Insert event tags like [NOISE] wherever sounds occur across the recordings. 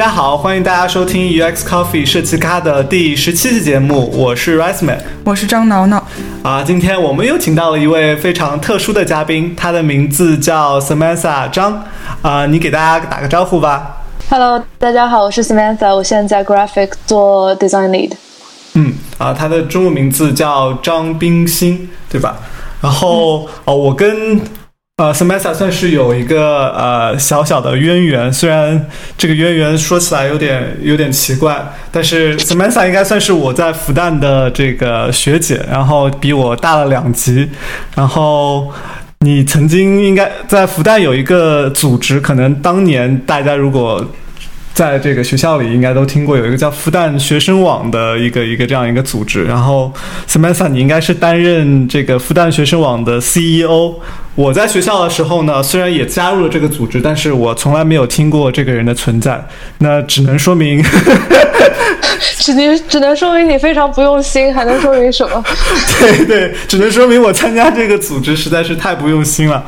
家好，欢迎大家收听 UX Coffee 设计咖的第十七期节目，我是 Riceman，我是张挠挠。啊，今天我们又请到了一位非常特殊的嘉宾，他的名字叫 Samantha 张。啊，你给大家打个招呼吧。Hello，大家好，我是 Samantha，我现在在 Graphic 做 Design Lead。嗯，啊，他的中文名字叫张冰心，对吧？然后，哦，我跟。呃，Samantha 算是有一个呃小小的渊源，虽然这个渊源说起来有点有点奇怪，但是 Samantha 应该算是我在复旦的这个学姐，然后比我大了两级，然后你曾经应该在复旦有一个组织，可能当年大家如果。在这个学校里，应该都听过有一个叫复旦学生网的一个一个这样一个组织。然后，Samantha，你应该是担任这个复旦学生网的 CEO。我在学校的时候呢，虽然也加入了这个组织，但是我从来没有听过这个人的存在。那只能说明。[LAUGHS] 只能只能说明你非常不用心，还能说明什么？[LAUGHS] 对对，只能说明我参加这个组织实在是太不用心了。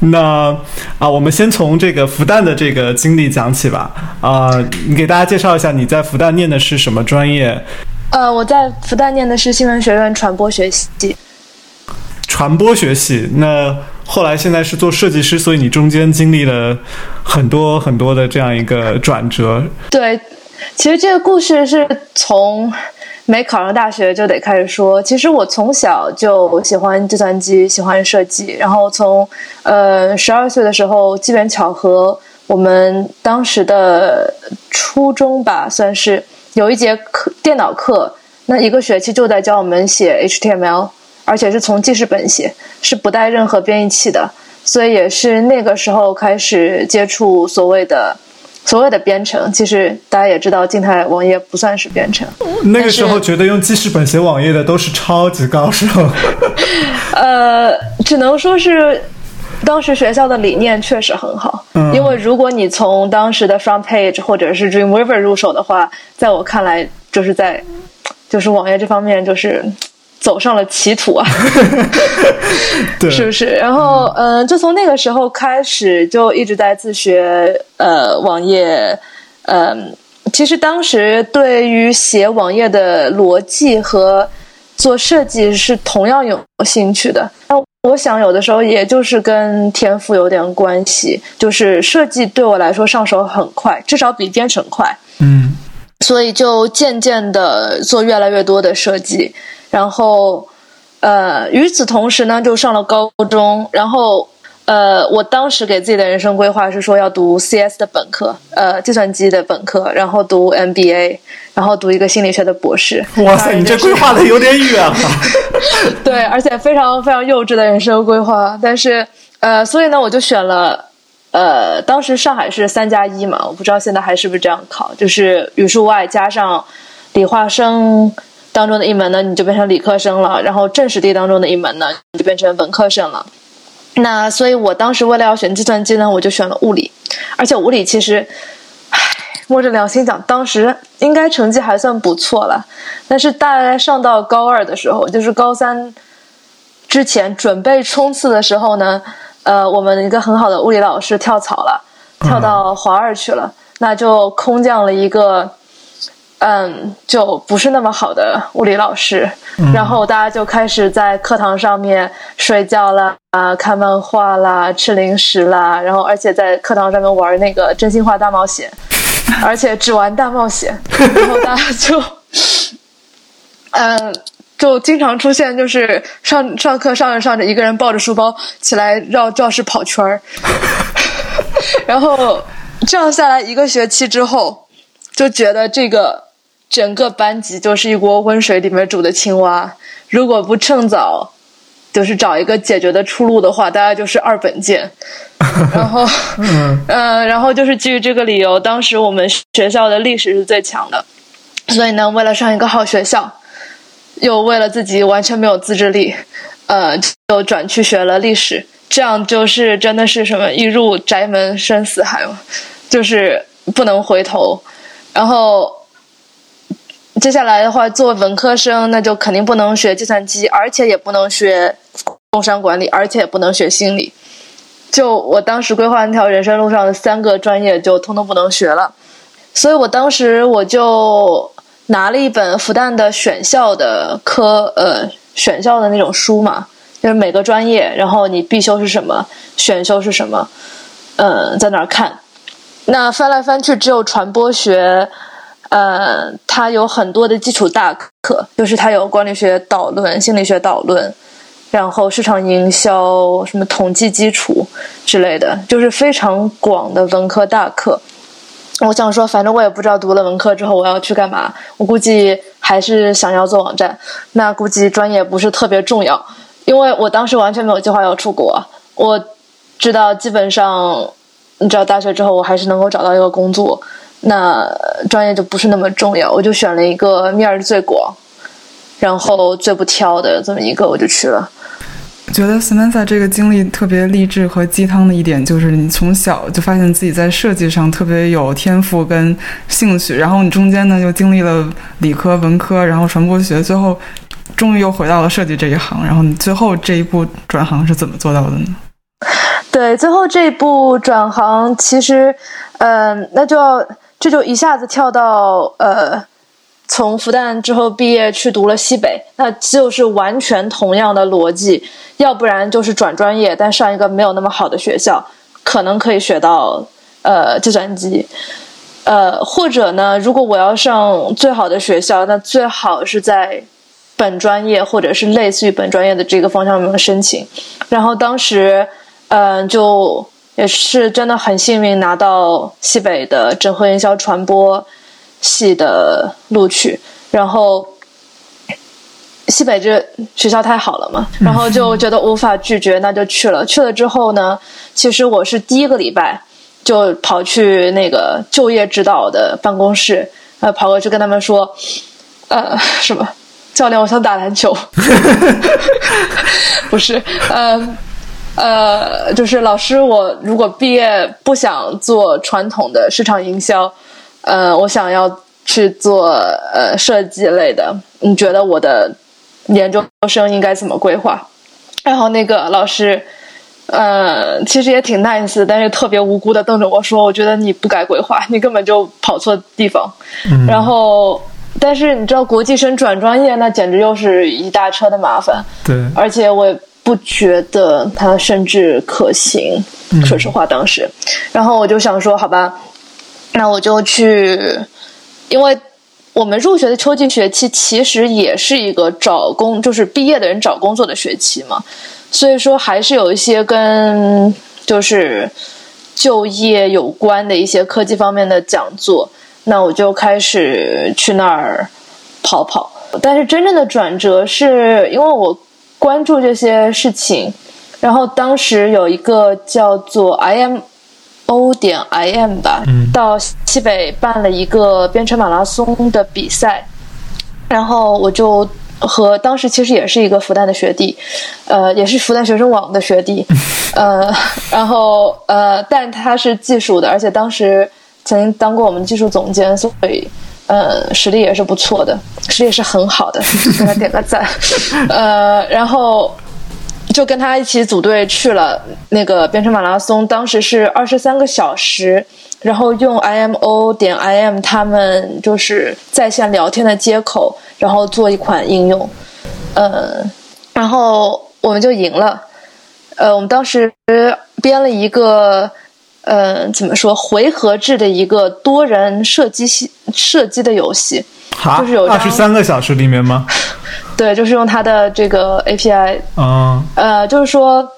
那啊，我们先从这个复旦的这个经历讲起吧。啊，你给大家介绍一下你在复旦念的是什么专业？呃，我在复旦念的是新闻学院传播学系。传播学系，那后来现在是做设计师，所以你中间经历了很多很多的这样一个转折。对。其实这个故事是从没考上大学就得开始说。其实我从小就喜欢计算机，喜欢设计。然后从呃十二岁的时候，机缘巧合，我们当时的初中吧，算是有一节课电脑课，那一个学期就在教我们写 HTML，而且是从记事本写，是不带任何编译器的。所以也是那个时候开始接触所谓的。所谓的编程，其实大家也知道，静态网页不算是编程。那个时候觉得用记事本写网页的都是超级高手。[LAUGHS] 呃，只能说是当时学校的理念确实很好。嗯。因为如果你从当时的 Front Page 或者是 Dreamweaver 入手的话，在我看来，就是在就是网页这方面就是。走上了歧途啊，[LAUGHS] 是不是？然后，嗯，就从那个时候开始，就一直在自学呃网页。嗯，其实当时对于写网页的逻辑和做设计是同样有兴趣的。那我想，有的时候也就是跟天赋有点关系。就是设计对我来说上手很快，至少比编程快。嗯，所以就渐渐的做越来越多的设计。然后，呃，与此同时呢，就上了高中。然后，呃，我当时给自己的人生规划是说要读 CS 的本科，呃，计算机的本科，然后读 MBA，然后读一个心理学的博士。哇塞，你这规划的有点远了。[LAUGHS] 对，而且非常非常幼稚的人生规划。但是，呃，所以呢，我就选了，呃，当时上海是三加一嘛，我不知道现在还是不是这样考，就是语数外加上理化生。当中的一门呢，你就变成理科生了；然后政史地当中的一门呢，你就变成文科生了。那所以我当时为了要选计算机呢，我就选了物理。而且物理其实，唉，摸着良心讲，当时应该成绩还算不错了。但是大概上到高二的时候，就是高三之前准备冲刺的时候呢，呃，我们一个很好的物理老师跳槽了，跳到华二去了，那就空降了一个。嗯，就不是那么好的物理老师，然后大家就开始在课堂上面睡觉啦，啊，看漫画啦，吃零食啦，然后而且在课堂上面玩那个真心话大冒险，[LAUGHS] 而且只玩大冒险，然后大家就，[LAUGHS] 嗯，就经常出现就是上上课上着上着，一个人抱着书包起来绕教室跑圈儿，[LAUGHS] 然后这样下来一个学期之后，就觉得这个。整个班级就是一锅温水里面煮的青蛙，如果不趁早，就是找一个解决的出路的话，大家就是二本见。[LAUGHS] 然后，嗯，然后就是基于这个理由，当时我们学校的历史是最强的，所以呢，为了上一个好学校，又为了自己完全没有自制力，呃，就转去学了历史。这样就是真的是什么一入宅门深似海嘛，就是不能回头。然后。接下来的话，做文科生，那就肯定不能学计算机，而且也不能学工商管理，而且也不能学心理。就我当时规划那条人生路上的三个专业，就通通不能学了。所以我当时我就拿了一本复旦的选校的科呃选校的那种书嘛，就是每个专业，然后你必修是什么，选修是什么，嗯，在那儿看。那翻来翻去，只有传播学，呃，它有很多的基础大课，就是它有管理学导论、心理学导论，然后市场营销、什么统计基础之类的，就是非常广的文科大课。我想说，反正我也不知道读了文科之后我要去干嘛，我估计还是想要做网站。那估计专业不是特别重要，因为我当时完全没有计划要出国。我知道基本上。你知道大学之后，我还是能够找到一个工作，那专业就不是那么重要。我就选了一个面儿最广，然后最不挑的这么一个，我就去了。觉得 Samantha 这个经历特别励志和鸡汤的一点，就是你从小就发现自己在设计上特别有天赋跟兴趣，然后你中间呢又经历了理科、文科，然后传播学，最后终于又回到了设计这一行。然后你最后这一步转行是怎么做到的呢？对，最后这一步转行，其实，嗯，那就要这就一下子跳到呃，从复旦之后毕业去读了西北，那就是完全同样的逻辑，要不然就是转专业，但上一个没有那么好的学校，可能可以学到呃计算机，呃，或者呢，如果我要上最好的学校，那最好是在本专业或者是类似于本专业的这个方向面申请，然后当时。嗯，就也是真的很幸运拿到西北的整合营销传播系的录取，然后西北这学校太好了嘛，然后就觉得无法拒绝，那就去了。去了之后呢，其实我是第一个礼拜就跑去那个就业指导的办公室，呃，跑过去跟他们说，呃，什么教练，我想打篮球，[LAUGHS] 不是，呃。呃，就是老师，我如果毕业不想做传统的市场营销，呃，我想要去做呃设计类的，你觉得我的研究生应该怎么规划？然后那个老师，呃，其实也挺 nice，但是特别无辜的瞪着我说：“我觉得你不该规划，你根本就跑错地方。”然后，但是你知道，国际生转专业那简直又是一大车的麻烦。对，而且我。不觉得它甚至可行，说实话，当时，然后我就想说，好吧，那我就去，因为我们入学的秋季学期其实也是一个找工，就是毕业的人找工作的学期嘛，所以说还是有一些跟就是就业有关的一些科技方面的讲座，那我就开始去那儿跑跑，但是真正的转折是因为我。关注这些事情，然后当时有一个叫做 I M O 点 I M 吧，到西北办了一个编程马拉松的比赛，然后我就和当时其实也是一个复旦的学弟，呃，也是复旦学生网的学弟，[LAUGHS] 呃，然后呃，但他是技术的，而且当时曾经当过我们技术总监，所以。呃，实力也是不错的，实力也是很好的，给他点个赞。[LAUGHS] 呃，然后就跟他一起组队去了那个编程马拉松，当时是二十三个小时，然后用 IMO 点 IM 他们就是在线聊天的接口，然后做一款应用。呃，然后我们就赢了。呃，我们当时编了一个。呃，怎么说？回合制的一个多人射击系射击的游戏，就是有二十三个小时里面吗？[LAUGHS] 对，就是用它的这个 API。嗯，呃，就是说，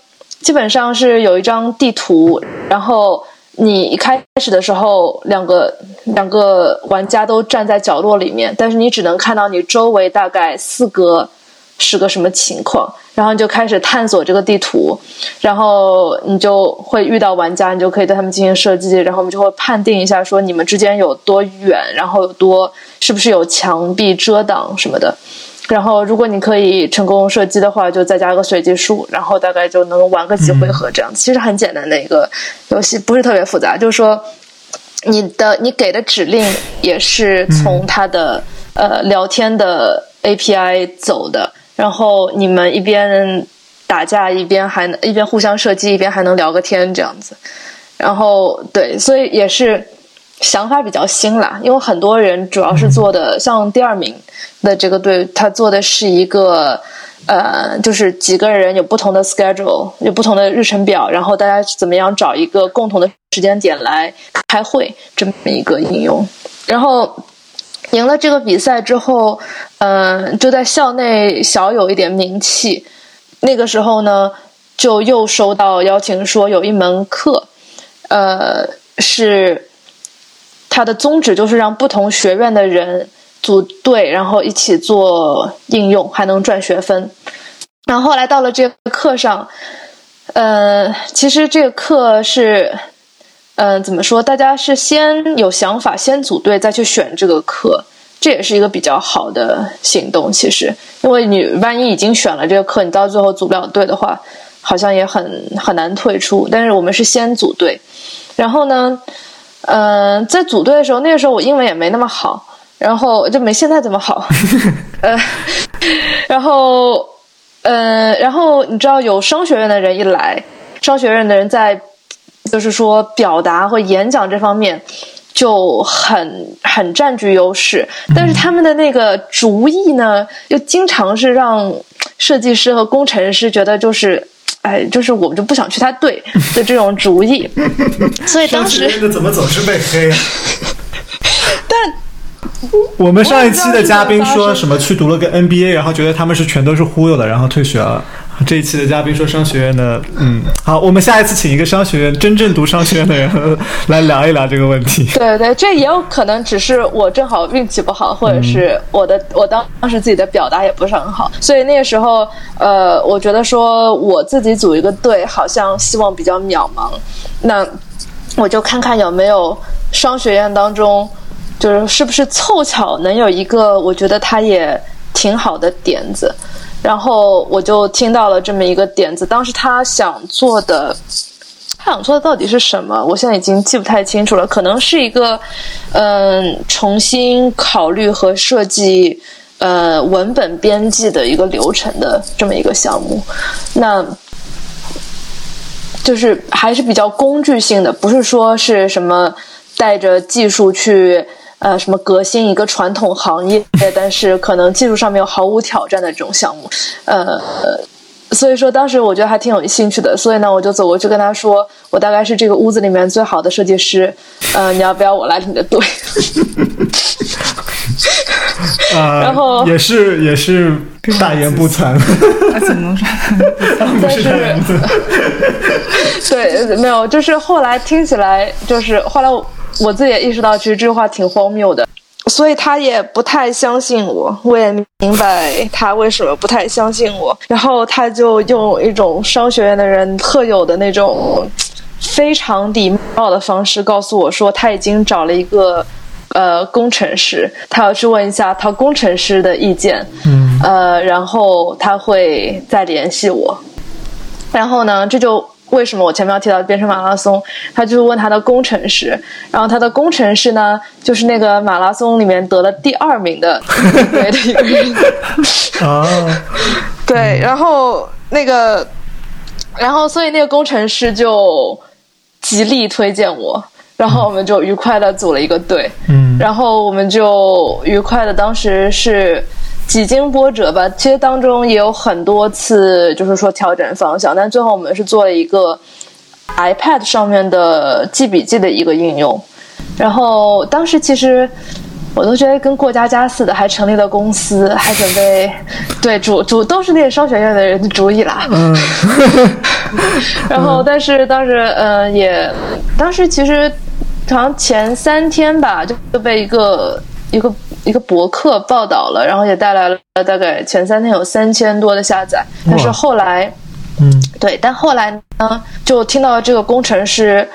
基本上是有一张地图，然后你一开始的时候，两个两个玩家都站在角落里面，但是你只能看到你周围大概四个。是个什么情况？然后你就开始探索这个地图，然后你就会遇到玩家，你就可以对他们进行射击，然后我们就会判定一下，说你们之间有多远，然后有多是不是有墙壁遮挡什么的。然后如果你可以成功射击的话，就再加个随机数，然后大概就能玩个几回合这样子。其实很简单的一个游戏，不是特别复杂，就是说你的你给的指令也是从他的呃聊天的 API 走的。然后你们一边打架一边还能一边互相射击一边还能聊个天这样子，然后对，所以也是想法比较新啦，因为很多人主要是做的，像第二名的这个队，他做的是一个。呃，就是几个人有不同的 schedule，有不同的日程表，然后大家怎么样找一个共同的时间点来开会，这么一个应用。然后赢了这个比赛之后，嗯，就在校内小有一点名气。那个时候呢，就又收到邀请，说有一门课，呃，是它的宗旨就是让不同学院的人。组队，然后一起做应用，还能赚学分。然后后来到了这个课上，呃，其实这个课是，嗯，怎么说？大家是先有想法，先组队，再去选这个课，这也是一个比较好的行动。其实，因为你万一已经选了这个课，你到最后组不了队的话，好像也很很难退出。但是我们是先组队，然后呢，嗯，在组队的时候，那个时候我英文也没那么好。然后就没现在这么好，[LAUGHS] 呃，然后，呃，然后你知道有商学院的人一来，商学院的人在，就是说表达和演讲这方面就很很占据优势，但是他们的那个主意呢，又经常是让设计师和工程师觉得就是，哎，就是我们就不想去他队 [LAUGHS] 的这种主意，[LAUGHS] 所以当时怎么总是被黑？[LAUGHS] 但。我们上一期的嘉宾说什么去读了个 NBA，然后觉得他们是全都是忽悠的，然后退学了。这一期的嘉宾说商学院的，嗯，好，我们下一次请一个商学院真正读商学院的人 [LAUGHS] 来聊一聊这个问题。[LAUGHS] 对对，这也有可能只是我正好运气不好，或者是我的我当当时自己的表达也不是很好，所以那个时候，呃，我觉得说我自己组一个队，好像希望比较渺茫。那我就看看有没有商学院当中。就是是不是凑巧能有一个我觉得他也挺好的点子，然后我就听到了这么一个点子。当时他想做的，他想做的到底是什么？我现在已经记不太清楚了。可能是一个嗯，重新考虑和设计呃文本编辑的一个流程的这么一个项目。那就是还是比较工具性的，不是说是什么带着技术去。呃，什么革新一个传统行业，[LAUGHS] 但是可能技术上面有毫无挑战的这种项目，呃，所以说当时我觉得还挺有兴趣的，所以呢，我就走过去跟他说，我大概是这个屋子里面最好的设计师，呃，你要不要我来你的队？啊，[LAUGHS] 然后也是也是大言不惭，[LAUGHS] 怎么说？但是对，没有，就是后来听起来，就是后来我。自己也意识到，其实这句话挺荒谬的，所以他也不太相信我。我也明白他为什么不太相信我。然后他就用一种商学院的人特有的那种非常礼貌的方式告诉我说，他已经找了一个呃工程师，他要去问一下他工程师的意见。嗯，呃，然后他会再联系我。然后呢，这就。为什么我前面要提到变成马拉松？他就是问他的工程师，然后他的工程师呢，就是那个马拉松里面得了第二名的 [LAUGHS] 对的一个人啊。对，然后那个，然后所以那个工程师就极力推荐我，然后我们就愉快的组了一个队。嗯，然后我们就愉快的当时是。几经波折吧，其实当中也有很多次，就是说调整方向，但最后我们是做了一个 iPad 上面的记笔记的一个应用。然后当时其实我都觉得跟过家家似的，还成立了公司，还准备对主主都是那个商学院的人的主意啦。嗯。[LAUGHS] 然后，但是当时嗯也，当时其实好像前三天吧，就就被一个。一个一个博客报道了，然后也带来了大概前三天有三千多的下载，但是后来，嗯，对，但后来呢，就听到这个工程师，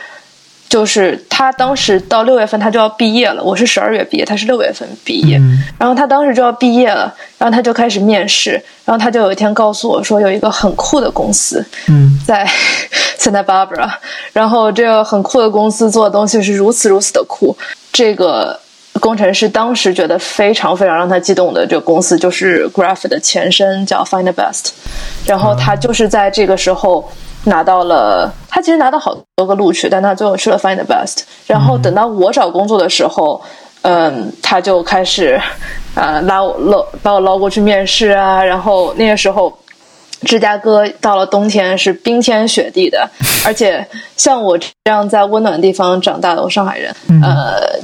就是他当时到六月份他就要毕业了，我是十二月毕业，他是六月份毕业，然后他当时就要毕业了，然后他就开始面试，然后他就有一天告诉我说有一个很酷的公司，嗯，在 [LAUGHS] Santa Barbara，然后这个很酷的公司做的东西是如此如此的酷，这个。工程师当时觉得非常非常让他激动的这个公司就是 Graph 的前身叫 Find the Best，然后他就是在这个时候拿到了，他其实拿到好多个录取，但他最后去了 Find the Best。然后等到我找工作的时候，嗯，他就开始呃拉我捞把我捞过去面试啊，然后那个时候。芝加哥到了冬天是冰天雪地的，而且像我这样在温暖地方长大的，我上海人，呃，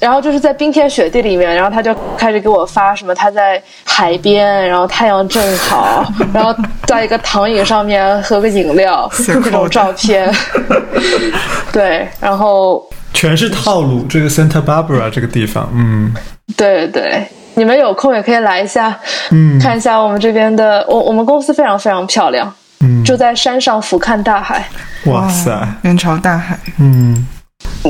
然后就是在冰天雪地里面，然后他就开始给我发什么他在海边，然后太阳正好，然后在一个躺椅上面喝个饮料这种照片，[LAUGHS] 对，然后全是套路。这个 Santa Barbara 这个地方，嗯，对对。你们有空也可以来一下，嗯，看一下我们这边的。我我们公司非常非常漂亮，嗯，就在山上俯瞰大海。哇塞，面朝大海。嗯，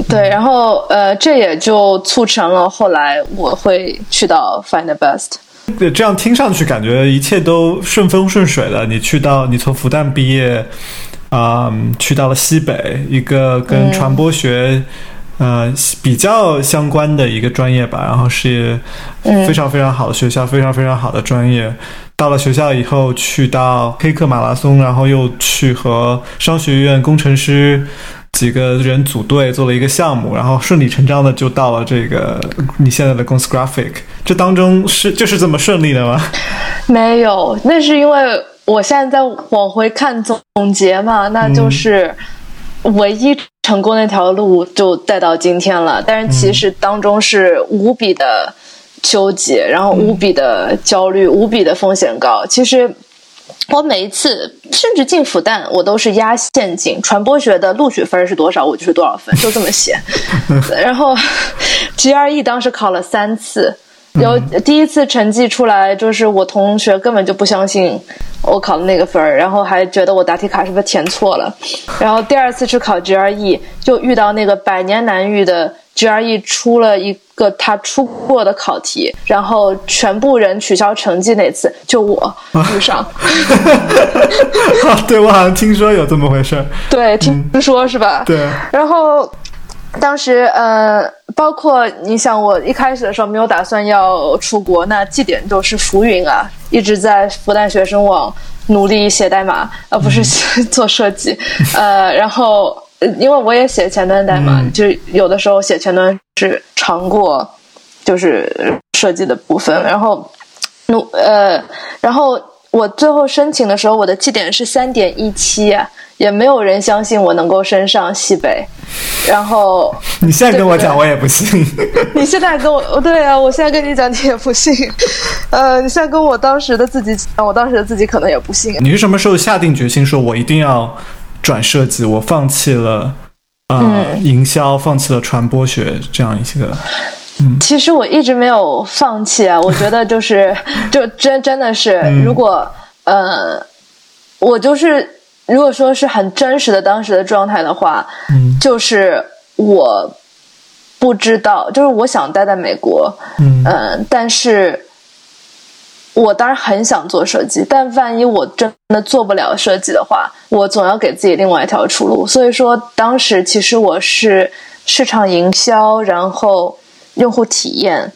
对，然后呃，这也就促成了后来我会去到 Find the Best。对，这样听上去感觉一切都顺风顺水的。你去到你从复旦毕业，啊，去到了西北一个跟传播学。呃，比较相关的一个专业吧，然后是非常非常好的学校，非常非常好的专业。到了学校以后，去到黑客马拉松，然后又去和商学院工程师几个人组队做了一个项目，然后顺理成章的就到了这个你现在的公司 Graphic。这当中是就是这么顺利的吗？[LAUGHS] 没有，那是因为我现在在往回看总结嘛，那就是唯一。成功那条路就带到今天了，但是其实当中是无比的纠结，然后无比的焦虑，无比的风险高。其实我每一次甚至进复旦，我都是压线进。传播学的录取分是多少，我就是多少分，[LAUGHS] 就这么写。然后 [LAUGHS] GRE 当时考了三次。有第一次成绩出来，就是我同学根本就不相信我考的那个分儿，然后还觉得我答题卡是不是填错了。然后第二次去考 GRE，就遇到那个百年难遇的 GRE 出了一个他出过的考题，然后全部人取消成绩那次，就我遇上。[LAUGHS] 对，我好像听说有这么回事。对，听说是吧？对。然后。当时，呃，包括你想，我一开始的时候没有打算要出国，那绩点都是浮云啊，一直在复旦学生网努力写代码，而不是 [LAUGHS] 做设计，呃，然后因为我也写前端代码，就有的时候写前端是长过就是设计的部分，然后努呃，然后我最后申请的时候，我的绩点是三点一七。也没有人相信我能够升上西北，然后你现在跟我讲，我也不信。[LAUGHS] 你现在跟我，对啊，我现在跟你讲，你也不信。[LAUGHS] 呃，你现在跟我当时的自己讲，我当时的自己可能也不信。你是什么时候下定决心说，我一定要转设计？我放弃了呃营销，放弃了传播学这样一些个。嗯，其实我一直没有放弃啊。我觉得就是，[LAUGHS] 就真真的是，如果呃，我就是。如果说是很真实的当时的状态的话，嗯，就是我不知道，就是我想待在美国，嗯，但是我当然很想做设计，但万一我真的做不了设计的话，我总要给自己另外一条出路。所以说，当时其实我是市场营销，然后用户体验，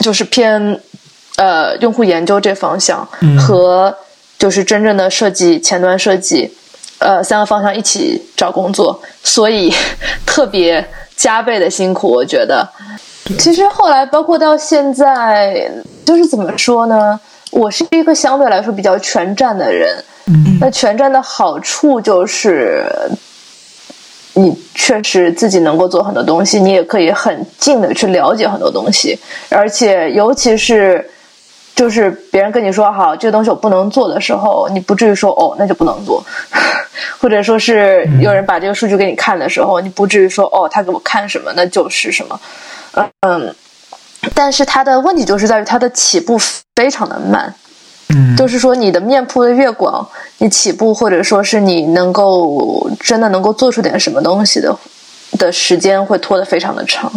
就是偏呃用户研究这方向和。就是真正的设计前端设计，呃，三个方向一起找工作，所以特别加倍的辛苦。我觉得，其实后来包括到现在，就是怎么说呢？我是一个相对来说比较全站的人。嗯，那全站的好处就是，你确实自己能够做很多东西，你也可以很近的去了解很多东西，而且尤其是。就是别人跟你说好这个东西我不能做的时候，你不至于说哦那就不能做，[LAUGHS] 或者说是有人把这个数据给你看的时候，你不至于说哦他给我看什么那就是什么，嗯，但是它的问题就是在于它的起步非常的慢，嗯，就是说你的面铺的越广，你起步或者说是你能够真的能够做出点什么东西的的时间会拖得非常的长。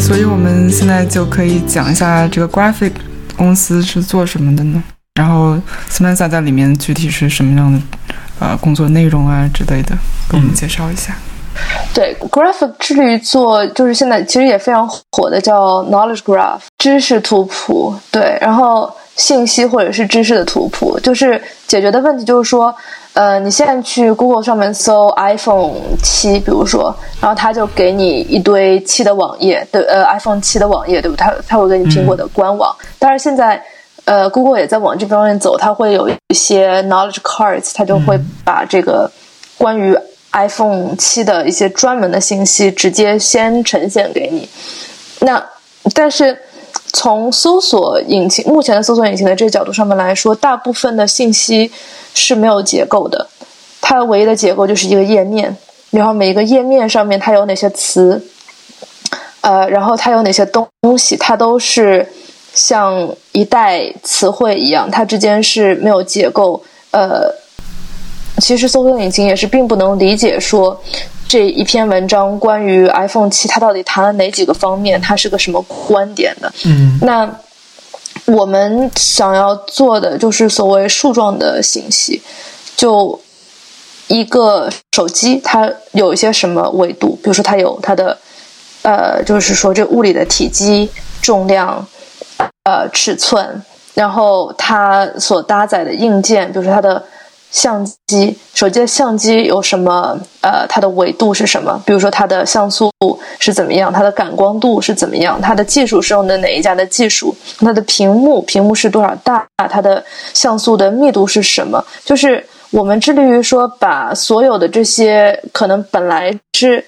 所以我们现在就可以讲一下这个 graphic 公司是做什么的呢？然后 Samantha 在里面具体是什么样的呃工作内容啊之类的，给我们介绍一下。对，Graph 致力于做就是现在其实也非常火的叫 Knowledge Graph 知识图谱。对，然后信息或者是知识的图谱，就是解决的问题就是说，呃，你现在去 Google 上面搜 iPhone 七，比如说，然后它就给你一堆七的网页，对，呃，iPhone 七的网页，对不？他他会给你苹果的官网，但是现在。呃，Google 也在往这方面走，它会有一些 knowledge cards，它就会把这个关于 iPhone 七的一些专门的信息直接先呈现给你。那但是从搜索引擎目前的搜索引擎的这个角度上面来说，大部分的信息是没有结构的，它唯一的结构就是一个页面，然后每一个页面上面它有哪些词，呃，然后它有哪些东西，它都是。像一代词汇一样，它之间是没有结构。呃，其实搜索引擎也是并不能理解说这一篇文章关于 iPhone 七它到底谈了哪几个方面，它是个什么观点的。嗯，那我们想要做的就是所谓树状的信息，就一个手机它有一些什么维度，比如说它有它的呃，就是说这物理的体积、重量。呃，尺寸，然后它所搭载的硬件，比如说它的相机，手机的相机有什么？呃，它的维度是什么？比如说它的像素是怎么样？它的感光度是怎么样？它的技术是用的哪一家的技术？它的屏幕，屏幕是多少大？它的像素的密度是什么？就是我们致力于说，把所有的这些可能本来是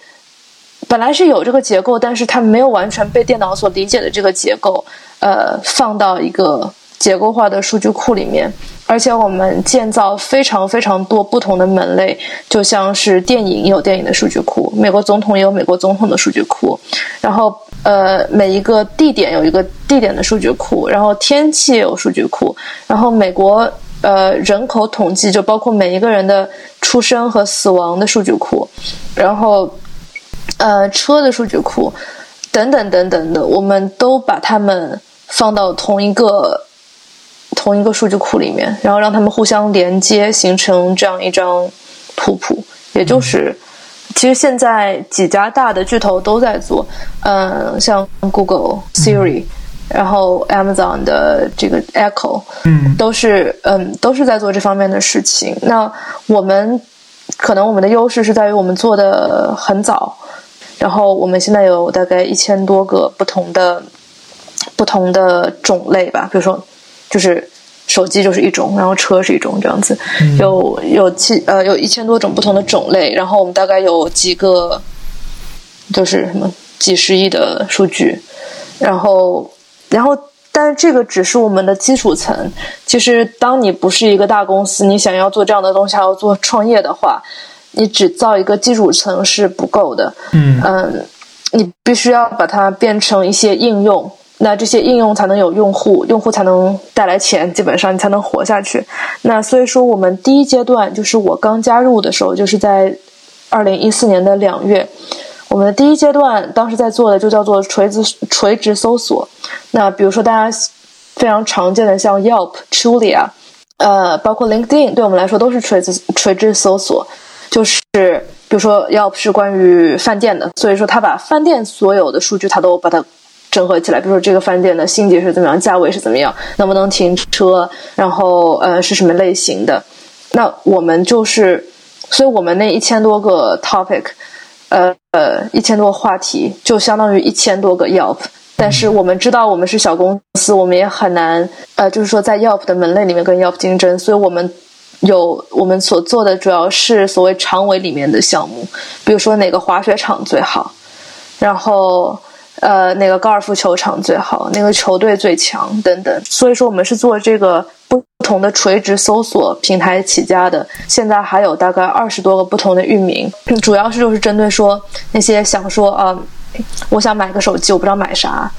本来是有这个结构，但是它没有完全被电脑所理解的这个结构。呃，放到一个结构化的数据库里面，而且我们建造非常非常多不同的门类，就像是电影有电影的数据库，美国总统也有美国总统的数据库，然后呃，每一个地点有一个地点的数据库，然后天气也有数据库，然后美国呃人口统计就包括每一个人的出生和死亡的数据库，然后呃车的数据库等等等等的，我们都把它们。放到同一个同一个数据库里面，然后让他们互相连接，形成这样一张图谱。也就是，其实现在几家大的巨头都在做，嗯，像 Google、Siri，然后 Amazon 的这个 Echo，嗯，都是嗯都是在做这方面的事情。那我们可能我们的优势是在于我们做的很早，然后我们现在有大概一千多个不同的。不同的种类吧，比如说，就是手机就是一种，然后车是一种这样子，有有七呃有一千多种不同的种类，然后我们大概有几个，就是什么几十亿的数据，然后然后但是这个只是我们的基础层，其实当你不是一个大公司，你想要做这样的东西，还要做创业的话，你只造一个基础层是不够的，嗯嗯，你必须要把它变成一些应用。那这些应用才能有用户，用户才能带来钱，基本上你才能活下去。那所以说，我们第一阶段就是我刚加入的时候，就是在二零一四年的两月，我们的第一阶段当时在做的就叫做垂直垂直搜索。那比如说大家非常常见的像 Yelp、Trulia，呃，包括 LinkedIn，对我们来说都是垂直垂直搜索。就是比如说 Yelp 是关于饭店的，所以说他把饭店所有的数据他都把它。整合起来，比如说这个饭店的星级是怎么样，价位是怎么样，能不能停车，然后呃是什么类型的？那我们就是，所以我们那一千多个 topic，呃呃一千多个话题，就相当于一千多个 Yelp。但是我们知道我们是小公司，我们也很难呃，就是说在 Yelp 的门类里面跟 Yelp 竞争，所以我们有我们所做的主要是所谓长尾里面的项目，比如说哪个滑雪场最好，然后。呃，那个高尔夫球场最好？那个球队最强？等等。所以说，我们是做这个不同的垂直搜索平台起家的。现在还有大概二十多个不同的域名，主要是就是针对说那些想说啊，我想买个手机，我不知道买啥，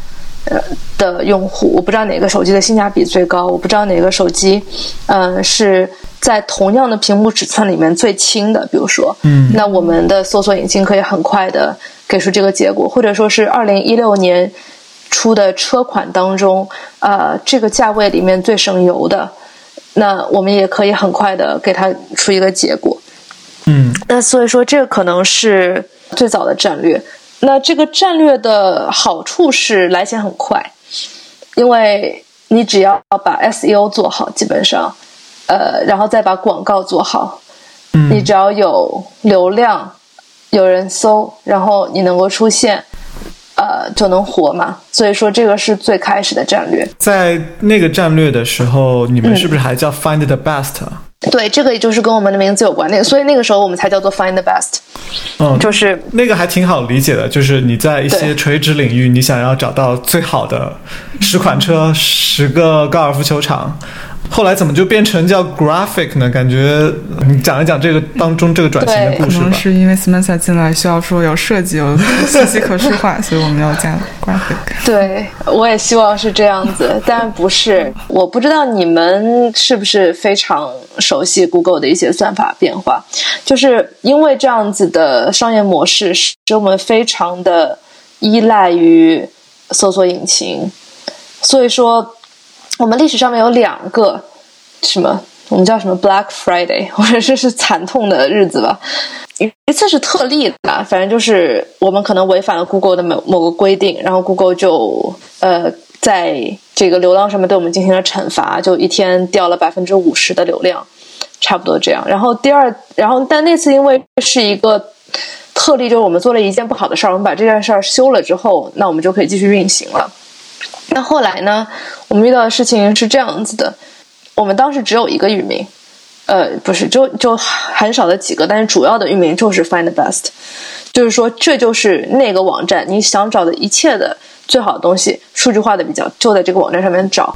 呃的用户，我不知道哪个手机的性价比最高，我不知道哪个手机，嗯，是在同样的屏幕尺寸里面最轻的。比如说，嗯，那我们的搜索引擎可以很快的。给出这个结果，或者说是二零一六年出的车款当中，呃，这个价位里面最省油的，那我们也可以很快的给它出一个结果。嗯，那所以说这个可能是最早的战略。那这个战略的好处是来钱很快，因为你只要把 SEO 做好，基本上，呃，然后再把广告做好，嗯你只要有流量，有人搜，然后你能够出现，呃，就能活嘛。所以说这个是最开始的战略。在那个战略的时候，你们是不是还叫 find the best？对，这个也就是跟我们的名字有关。那个，所以那个时候我们才叫做 find the best，嗯，就是那个还挺好理解的，就是你在一些垂直领域，你想要找到最好的十款车、十个高尔夫球场，后来怎么就变成叫 graphic 呢？感觉你讲一讲这个当中这个转型的故事吧。能是因为 Samantha 进来需要说有设计、有信息可视化，[LAUGHS] 所以我们要加 graphic。对，我也希望是这样子，但不是。我不知道你们是不是非常熟悉 Google 的一些算法变化，就是因为这样子的商业模式，使我们非常的依赖于搜索引擎，所以说我们历史上面有两个什么，我们叫什么 Black Friday，[LAUGHS] 或者这是惨痛的日子吧。一次是特例啦，反正就是我们可能违反了 Google 的某某个规定，然后 Google 就呃在这个流量上面对我们进行了惩罚，就一天掉了百分之五十的流量，差不多这样。然后第二，然后但那次因为是一个特例，就是我们做了一件不好的事儿，我们把这件事儿修了之后，那我们就可以继续运行了。那后来呢，我们遇到的事情是这样子的，我们当时只有一个域名。呃，不是，就就很少的几个，但是主要的域名就是 Find the Best，就是说这就是那个网站你想找的一切的最好的东西，数据化的比较就在这个网站上面找。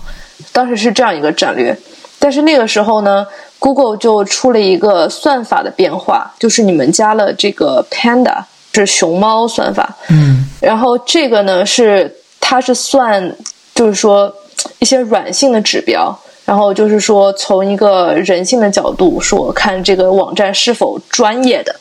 当时是这样一个战略，但是那个时候呢，Google 就出了一个算法的变化，就是你们加了这个 Panda，是熊猫算法，嗯然后这个呢是它是算，就是说一些软性的指标，然后就是说从一个人性的角度说，看这个网站是否专业的。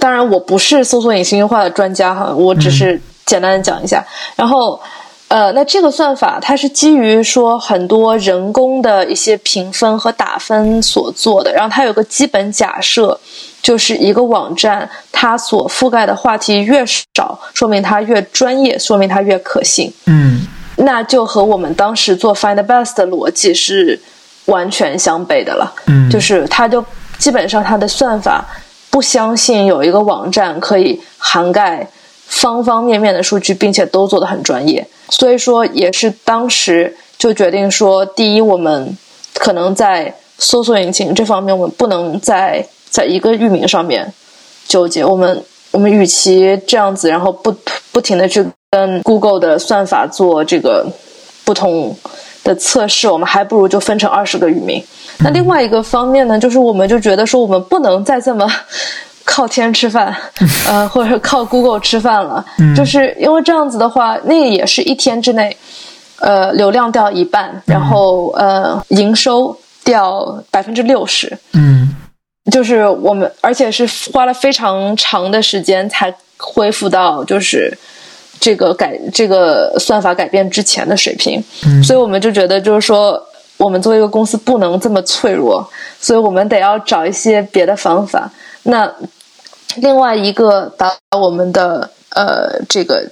当然，我不是搜索引擎优化的专家哈，我只是简单的讲一下。然后，呃，那这个算法它是基于说很多人工的一些评分和打分所做的，然后它有个基本假设，就是一个网站它所覆盖的话题越少，说明它越专业，说明它越可信。嗯那就和我们当时做 Find the Best 的逻辑是完全相悖的了。嗯，就是它就基本上它的算法不相信有一个网站可以涵盖方方面面的数据，并且都做得很专业。所以说，也是当时就决定说，第一，我们可能在搜索引擎这方面，我们不能在在一个域名上面纠结。我们我们与其这样子，然后不不停的去跟 Google 的算法做这个不同的测试，我们还不如就分成二十个域名。那另外一个方面呢，就是我们就觉得说，我们不能再这么 [LAUGHS] 靠天吃饭，呃，或者靠 Google 吃饭了，就是因为这样子的话，那个也是一天之内，呃，流量掉一半，然后呃，营收掉百分之六十，嗯就是我们，而且是花了非常长的时间才恢复到就是这个改这个算法改变之前的水平，所以我们就觉得就是说，我们作为一个公司不能这么脆弱，所以我们得要找一些别的方法。那另外一个把我们的呃这个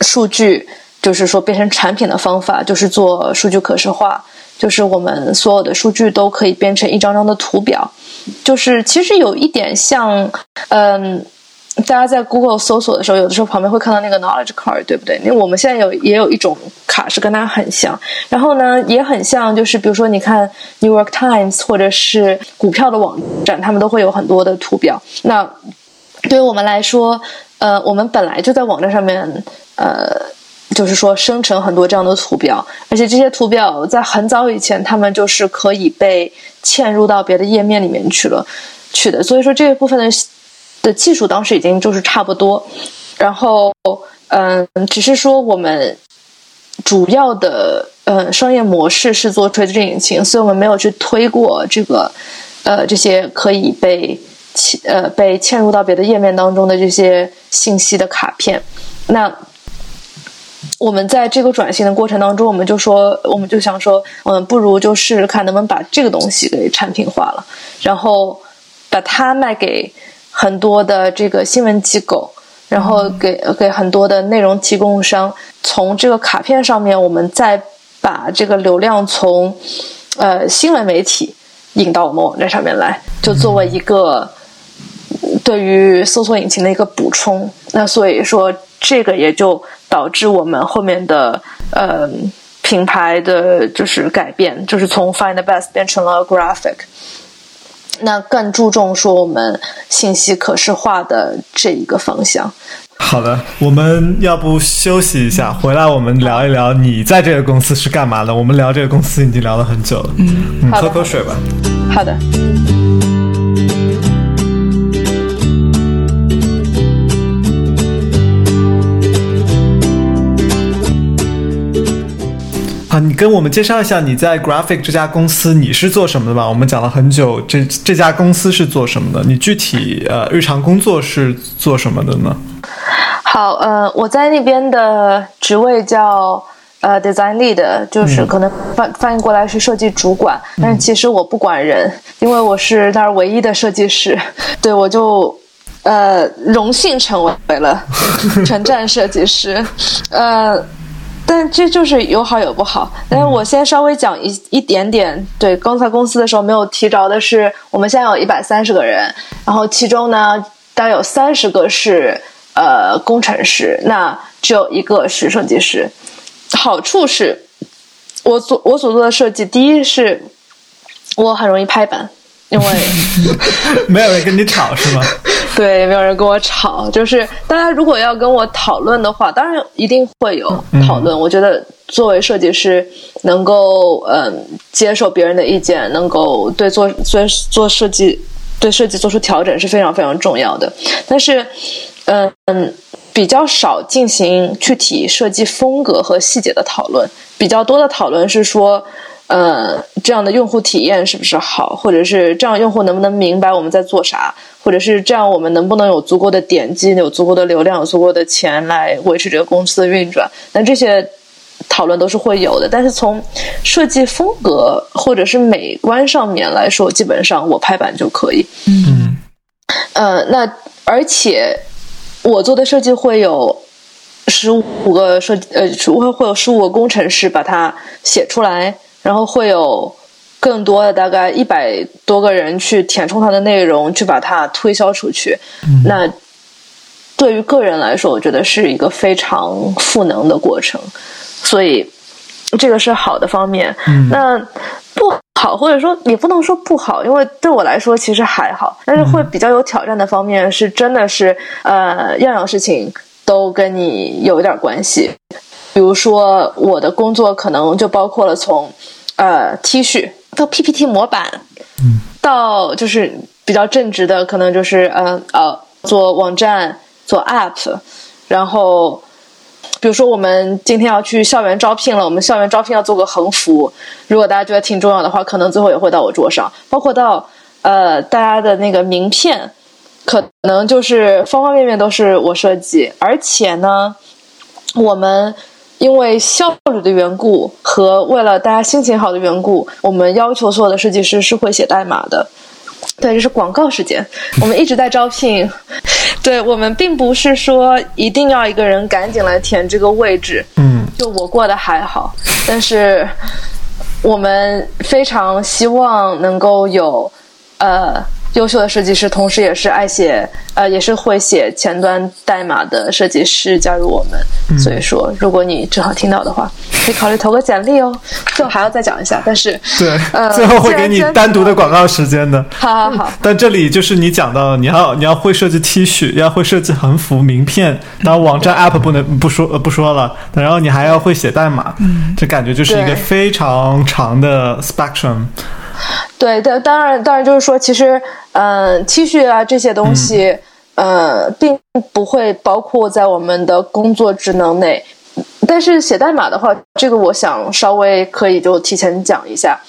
数据，就是说变成产品的方法，就是做数据可视化，就是我们所有的数据都可以变成一张张的图表，就是其实有一点像，嗯。大家在 Google 搜索的时候，有的时候旁边会看到那个 Knowledge Card，对不对？因为我们现在有也有一种卡是跟它很像，然后呢也很像，就是比如说你看 New York Times 或者是股票的网站，他们都会有很多的图表。那对于我们来说，呃，我们本来就在网站上面，呃，就是说生成很多这样的图表，而且这些图表在很早以前，他们就是可以被嵌入到别的页面里面去了，去的。所以说这一部分的。的技术当时已经就是差不多，然后嗯，只是说我们主要的呃商业模式是做垂直引擎，所以我们没有去推过这个呃这些可以被嵌呃被嵌入到别的页面当中的这些信息的卡片。那我们在这个转型的过程当中，我们就说，我们就想说，嗯，不如就试试看能不能把这个东西给产品化了，然后把它卖给很多的这个新闻机构，然后给给很多的内容提供商，从这个卡片上面，我们再把这个流量从呃新闻媒体引到我们网站上面来，就作为一个对于搜索引擎的一个补充。那所以说，这个也就导致我们后面的呃品牌的就是改变，就是从 Find the Best 变成了 Graphic。那更注重说我们信息可视化的这一个方向。好的，我们要不休息一下，回来我们聊一聊你在这个公司是干嘛的。我们聊这个公司已经聊了很久了，嗯，喝口水吧。好的。啊，你跟我们介绍一下你在 Graphic 这家公司你是做什么的吧？我们讲了很久，这这家公司是做什么的？你具体呃日常工作是做什么的呢？好，呃，我在那边的职位叫呃 Design Lead，就是可能翻翻译过来是设计主管，但是其实我不管人，因为我是那儿唯一的设计师，[LAUGHS] 对我就呃荣幸成为了 [LAUGHS] 全站设计师，呃。但这就是有好有不好。但是我先稍微讲一一点点。对，刚才公司的时候没有提着的是，我们现在有一百三十个人，然后其中呢，大概有三十个是呃工程师，那只有一个是设计师。好处是，我所我所做的设计，第一是我很容易拍板。因为 [LAUGHS] 没有人跟你吵是吗？[LAUGHS] 对，没有人跟我吵。就是大家如果要跟我讨论的话，当然一定会有讨论。我觉得作为设计师，能够嗯接受别人的意见，能够对做做做设计对设计做出调整是非常非常重要的。但是嗯嗯，比较少进行具体设计风格和细节的讨论，比较多的讨论是说。呃，这样的用户体验是不是好？或者是这样用户能不能明白我们在做啥？或者是这样我们能不能有足够的点击、有足够的流量、有足够的钱来维持这个公司的运转？那这些讨论都是会有的。但是从设计风格或者是美观上面来说，基本上我拍板就可以。嗯，呃，那而且我做的设计会有十五个设呃，会会有十五个工程师把它写出来。然后会有更多的大概一百多个人去填充它的内容，去把它推销出去。那对于个人来说，我觉得是一个非常赋能的过程。所以这个是好的方面。那不好，或者说也不能说不好，因为对我来说其实还好。但是会比较有挑战的方面是，真的是呃，样样事情都跟你有一点关系。比如说，我的工作可能就包括了从。呃，T 恤到 PPT 模板，嗯，到就是比较正直的，可能就是呃呃做网站做 App，然后比如说我们今天要去校园招聘了，我们校园招聘要做个横幅，如果大家觉得挺重要的话，可能最后也会到我桌上，包括到呃大家的那个名片，可能就是方方面面都是我设计，而且呢，我们。因为效率的缘故和为了大家心情好的缘故，我们要求所有的设计师是会写代码的。对，这是广告时间，[LAUGHS] 我们一直在招聘。对我们并不是说一定要一个人赶紧来填这个位置。嗯，就我过得还好，但是我们非常希望能够有呃。优秀的设计师，同时也是爱写，呃，也是会写前端代码的设计师加入我们。所以说，如果你正好听到的话，可以考虑投个简历哦。最后还要再讲一下，但是对，最后会给你单独的广告时间的。好好好。[LAUGHS] 但这里就是你讲到，你要你要会设计 T 恤，要会设计横幅、名片，然后网站 App 不能不说不说了，然后你还要会写代码，这感觉就是一个非常长的 spectrum。对，但当然，当然就是说，其实，嗯，T 恤啊这些东西，呃，并不会包括在我们的工作职能内。但是写代码的话，这个我想稍微可以就提前讲一下。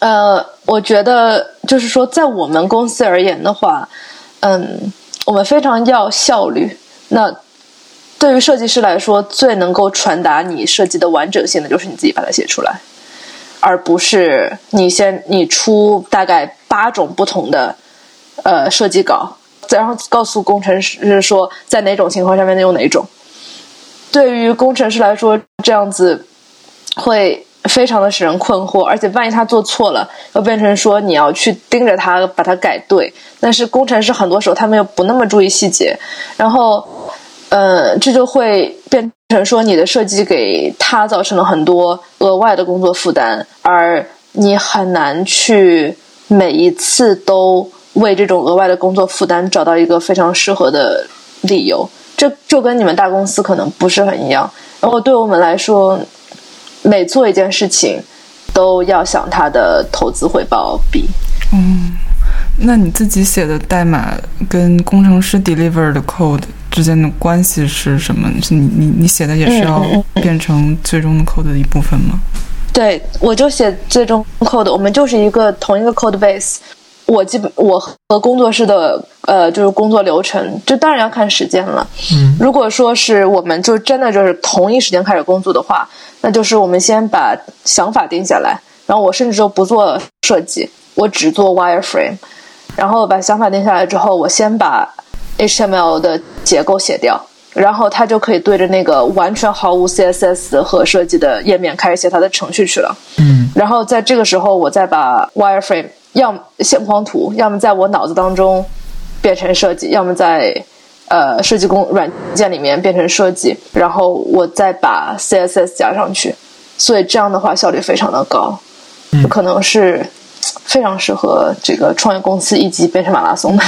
呃，我觉得就是说，在我们公司而言的话，嗯，我们非常要效率。那对于设计师来说，最能够传达你设计的完整性的就是你自己把它写出来，而不是你先你出大概八种不同的呃设计稿，然后告诉工程师说在哪种情况下面用哪种。对于工程师来说，这样子会非常的使人困惑，而且万一他做错了，又变成说你要去盯着他把它改对。但是工程师很多时候他们又不那么注意细节，然后。呃，这就会变成说你的设计给他造成了很多额外的工作负担，而你很难去每一次都为这种额外的工作负担找到一个非常适合的理由。这就跟你们大公司可能不是很一样。然后对我们来说，每做一件事情都要想它的投资回报比。嗯，那你自己写的代码跟工程师 deliver 的 code。之间的关系是什么？是你你你写的也是要变成最终的 code 的一部分吗？对，我就写最终 code，我们就是一个同一个 code base。我基本我和工作室的呃就是工作流程，这当然要看时间了。嗯，如果说是我们就真的就是同一时间开始工作的话，那就是我们先把想法定下来，然后我甚至都不做设计，我只做 wireframe，然后把想法定下来之后，我先把。HTML 的结构写掉，然后他就可以对着那个完全毫无 CSS 和设计的页面开始写他的程序去了。嗯，然后在这个时候，我再把 Wireframe 要么线框图，要么在我脑子当中变成设计，要么在呃设计工软件里面变成设计，然后我再把 CSS 加上去。所以这样的话效率非常的高，可能是。非常适合这个创业公司以及变成马拉松的，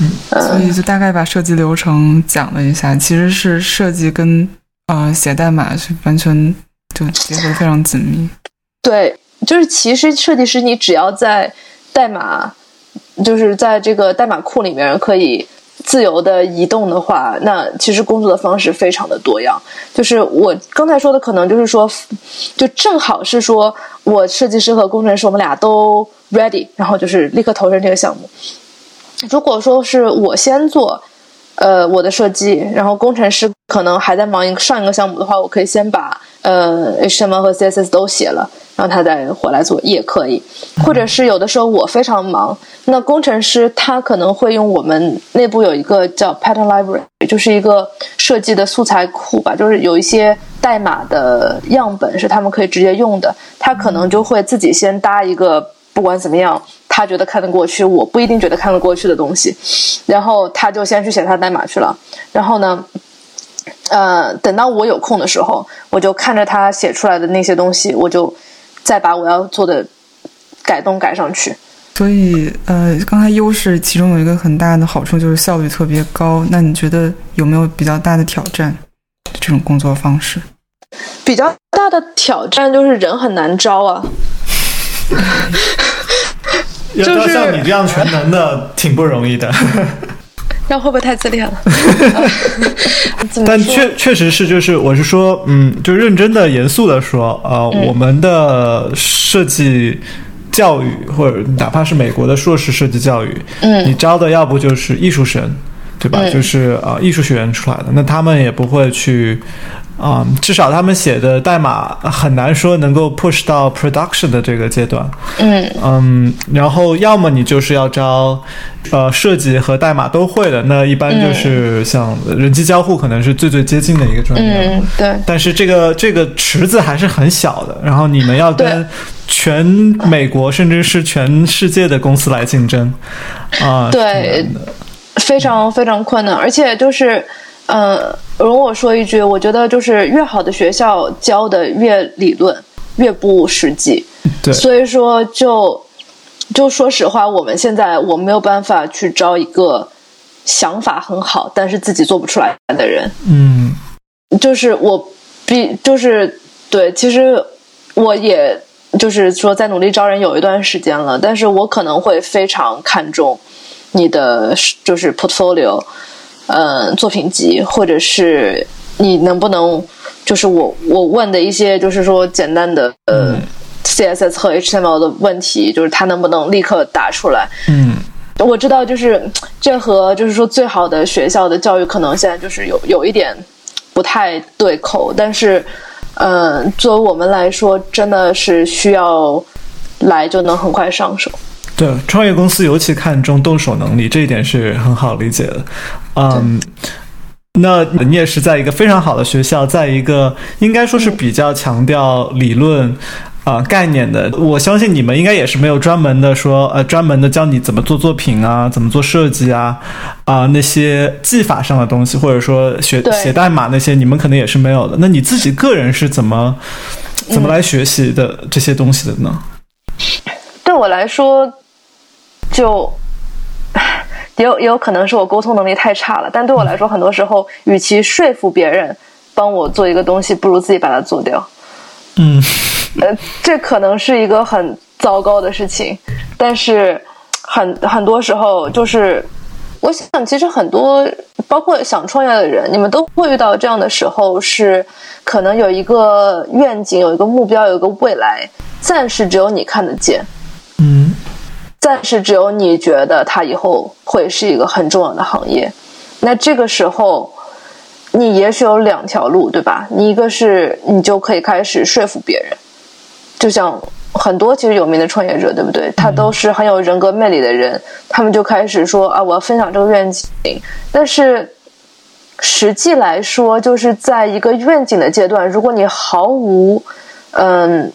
嗯 [LAUGHS] 所以就大概把设计流程讲了一下。其实是设计跟呃写代码是完全就结合非常紧密。对，就是其实设计师你只要在代码，就是在这个代码库里面可以。自由的移动的话，那其实工作的方式非常的多样。就是我刚才说的，可能就是说，就正好是说我设计师和工程师，我们俩都 ready，然后就是立刻投身这个项目。如果说是我先做，呃，我的设计，然后工程师可能还在忙一个上一个项目的话，我可以先把呃 HTML 和 CSS 都写了。然后他再回来做也可以，或者是有的时候我非常忙，那工程师他可能会用我们内部有一个叫 Pattern Library，就是一个设计的素材库吧，就是有一些代码的样本是他们可以直接用的，他可能就会自己先搭一个，不管怎么样，他觉得看得过去，我不一定觉得看得过去的东西，然后他就先去写他代码去了，然后呢？呃，等到我有空的时候，我就看着他写出来的那些东西，我就。再把我要做的改动改上去，所以呃，刚才优势其中有一个很大的好处就是效率特别高。那你觉得有没有比较大的挑战？这种工作方式比较大的挑战就是人很难招啊，就是像你这样全能的挺不容易的。那会不会太自恋了？[LAUGHS] 但确确实是，就是我是说，嗯，就认真的、严肃的说，呃，我们的设计教育，或者哪怕是美国的硕士设计教育，嗯，你招的要不就是艺术生，对吧？就是呃艺术学院出来的，那他们也不会去。啊，至少他们写的代码很难说能够 push 到 production 的这个阶段。嗯嗯，然后要么你就是要招，呃，设计和代码都会的，那一般就是像人机交互可能是最最接近的一个专业。嗯，对。但是这个这个池子还是很小的，然后你们要跟全美国甚至是全世界的公司来竞争，啊，对，非常非常困难，而且就是。嗯，容我说一句，我觉得就是越好的学校教的越理论，越不实际。对，所以说就就说实话，我们现在我没有办法去招一个想法很好，但是自己做不出来的人。嗯，就是我必就是对，其实我也就是说在努力招人有一段时间了，但是我可能会非常看重你的就是 portfolio。嗯，作品集，或者是你能不能，就是我我问的一些，就是说简单的呃，CSS 和 HTML 的问题，就是他能不能立刻答出来？嗯，我知道，就是这和就是说最好的学校的教育可能现在就是有有一点不太对口，但是，嗯，作为我们来说，真的是需要来就能很快上手。对，创业公司尤其看重动手能力，这一点是很好理解的。嗯，那你也是在一个非常好的学校，在一个应该说是比较强调理论。啊，概念的，我相信你们应该也是没有专门的说，呃，专门的教你怎么做作品啊，怎么做设计啊，啊，那些技法上的东西，或者说学写代码那些，你们可能也是没有的。那你自己个人是怎么怎么来学习的这些东西的呢？对我来说，就也有也有可能是我沟通能力太差了，但对我来说，很多时候，与其说服别人帮我做一个东西，不如自己把它做掉。嗯。呃，这可能是一个很糟糕的事情，但是很很多时候就是，我想其实很多包括想创业的人，你们都会遇到这样的时候，是可能有一个愿景，有一个目标，有一个未来，暂时只有你看得见，嗯，暂时只有你觉得它以后会是一个很重要的行业，那这个时候。你也许有两条路，对吧？你一个是你就可以开始说服别人。就像很多其实有名的创业者，对不对？他都是很有人格魅力的人，他们就开始说啊，我要分享这个愿景。但是实际来说，就是在一个愿景的阶段，如果你毫无嗯，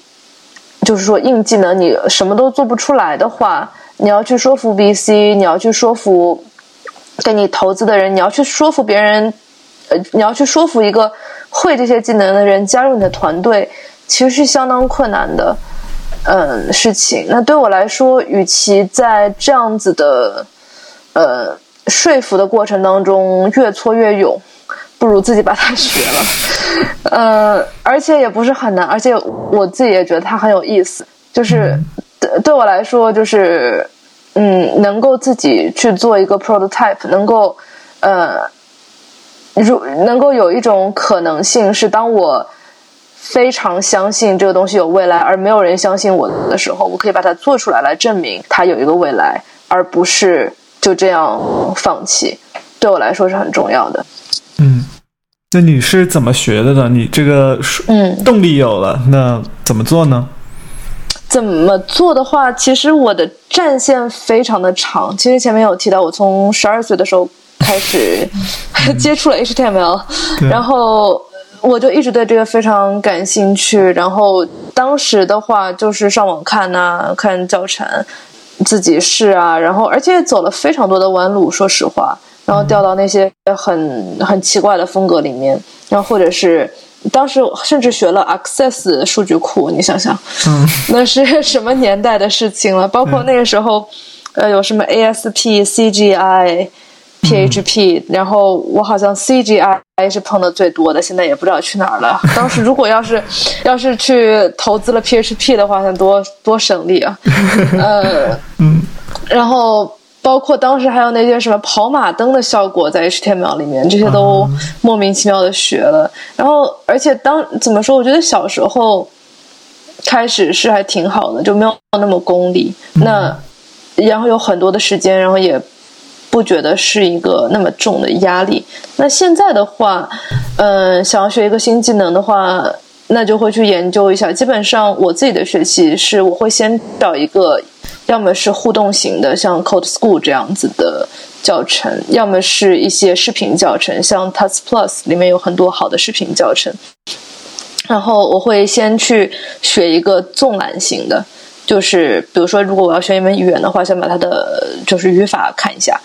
就是说硬技能，你什么都做不出来的话，你要去说服 VC，你要去说服给你投资的人，你要去说服别人，呃，你要去说服一个会这些技能的人加入你的团队。其实是相当困难的，嗯，事情。那对我来说，与其在这样子的，呃，说服的过程当中越挫越勇，不如自己把它学了。[LAUGHS] 呃，而且也不是很难，而且我自己也觉得它很有意思。就是对对我来说，就是嗯，能够自己去做一个 prototype，能够呃，如能够有一种可能性是当我。非常相信这个东西有未来，而没有人相信我的时候，我可以把它做出来，来证明它有一个未来，而不是就这样放弃。对我来说是很重要的。嗯，那你是怎么学的呢？你这个嗯动力有了，那怎么做呢？怎么做的话，其实我的战线非常的长。其实前面有提到，我从十二岁的时候开始 [LAUGHS] 接触了 HTML，然后。我就一直对这个非常感兴趣，然后当时的话就是上网看呐，看教程，自己试啊，然后而且走了非常多的弯路，说实话，然后掉到那些很很奇怪的风格里面，然后或者是当时甚至学了 Access 数据库，你想想，嗯，那是什么年代的事情了？包括那个时候，呃，有什么 ASP、CGI。PHP，然后我好像 CGI 是碰的最多的，现在也不知道去哪儿了。[LAUGHS] 当时如果要是要是去投资了 PHP 的话，那多多省力啊。[LAUGHS] 呃，嗯，然后包括当时还有那些什么跑马灯的效果在 HTML 里面，这些都莫名其妙的学了。然后，而且当怎么说？我觉得小时候开始是还挺好的，就没有那么功利。那然后有很多的时间，然后也。不觉得是一个那么重的压力。那现在的话，嗯，想要学一个新技能的话，那就会去研究一下。基本上我自己的学习是，我会先找一个，要么是互动型的，像 Code School 这样子的教程；要么是一些视频教程，像 Tuts Plus 里面有很多好的视频教程。然后我会先去学一个纵览型的。就是比如说，如果我要学一门语言的话，先把它的就是语法看一下。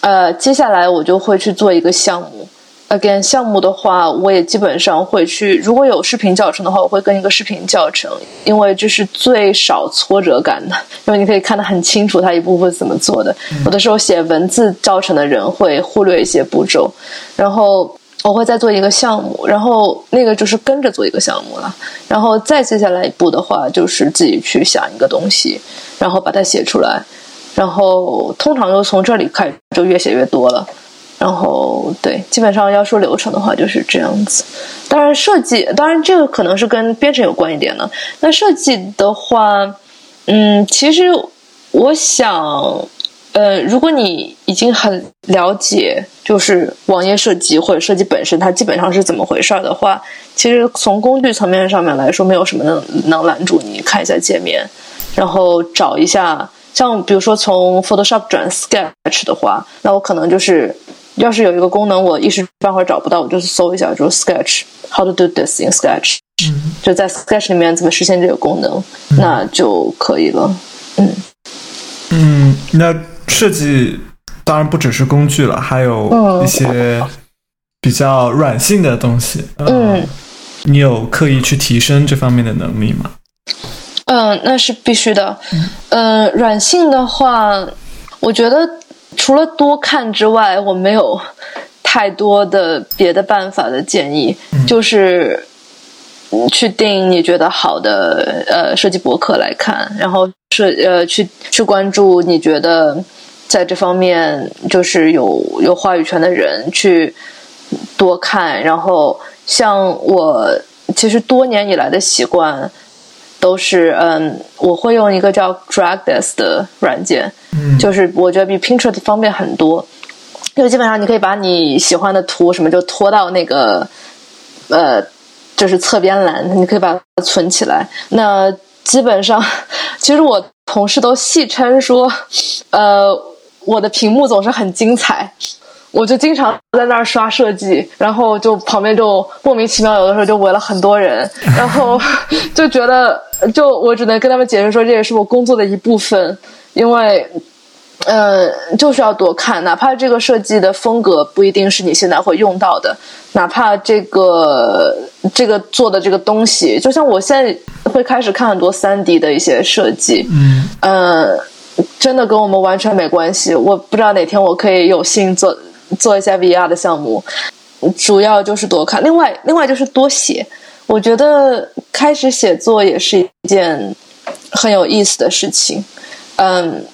呃，接下来我就会去做一个项目。Again，项目的话，我也基本上会去。如果有视频教程的话，我会跟一个视频教程，因为这是最少挫折感的，因为你可以看得很清楚它一步步怎么做的。有的时候写文字教程的人会忽略一些步骤，然后。我会再做一个项目，然后那个就是跟着做一个项目了，然后再接下来一步的话，就是自己去想一个东西，然后把它写出来，然后通常就从这里开始就越写越多了，然后对，基本上要说流程的话就是这样子。当然设计，当然这个可能是跟编程有关一点的。那设计的话，嗯，其实我想呃，如果你已经很了解，就是网页设计或者设计本身它基本上是怎么回事儿的话，其实从工具层面上面来说，没有什么能能拦住你看一下界面，然后找一下，像比如说从 Photoshop 转 Sketch 的话，那我可能就是要是有一个功能我一时半会儿找不到，我就搜一下，就是 Sketch how to do this in Sketch，嗯就在 Sketch 里面怎么实现这个功能，那就可以了。嗯。嗯，那设计当然不只是工具了，还有嗯一些比较软性的东西。呃嗯，你有刻意去提升这方面的能力吗？嗯，那是必须的。嗯，软性的话，我觉得除了多看之外，我没有太多的别的办法的建议，就是嗯去定你觉得好的呃设计博客来看，然后设呃去去关注你觉得在这方面就是有有话语权的人去多看，然后像我其实多年以来的习惯。都是嗯，我会用一个叫 Dragdes 的软件，嗯就是我觉得比 Pinterest 方便很多，因为基本上你可以把你喜欢的图什么就拖到那个呃，就是侧边栏，你可以把它存起来。那基本上，[LAUGHS] 其实我同事都戏称说，呃，我的屏幕总是很精彩。我就经常在那儿刷设计，然后就旁边就莫名其妙，有的时候就围了很多人，然后 [LAUGHS] 就觉得，就我只能跟他们解释说，这也是我工作的一部分，因为，呃，就是要多看，哪怕这个设计的风格不一定是你现在会用到的，哪怕这个这个做的这个东西，就像我现在会开始看很多三 D 的一些设计，嗯呃，真的跟我们完全没关系。我不知道哪天我可以有幸做做一下 VR 的项目，主要就是多看。另外，另外就是多写。我觉得开始写作也是一件很有意思的事情。嗯，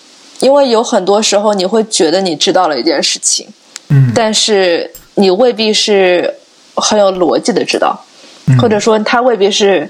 因为有很多时候你会觉得你知道了一件事情，嗯但是你未必是很有逻辑的知道，或者说它未必是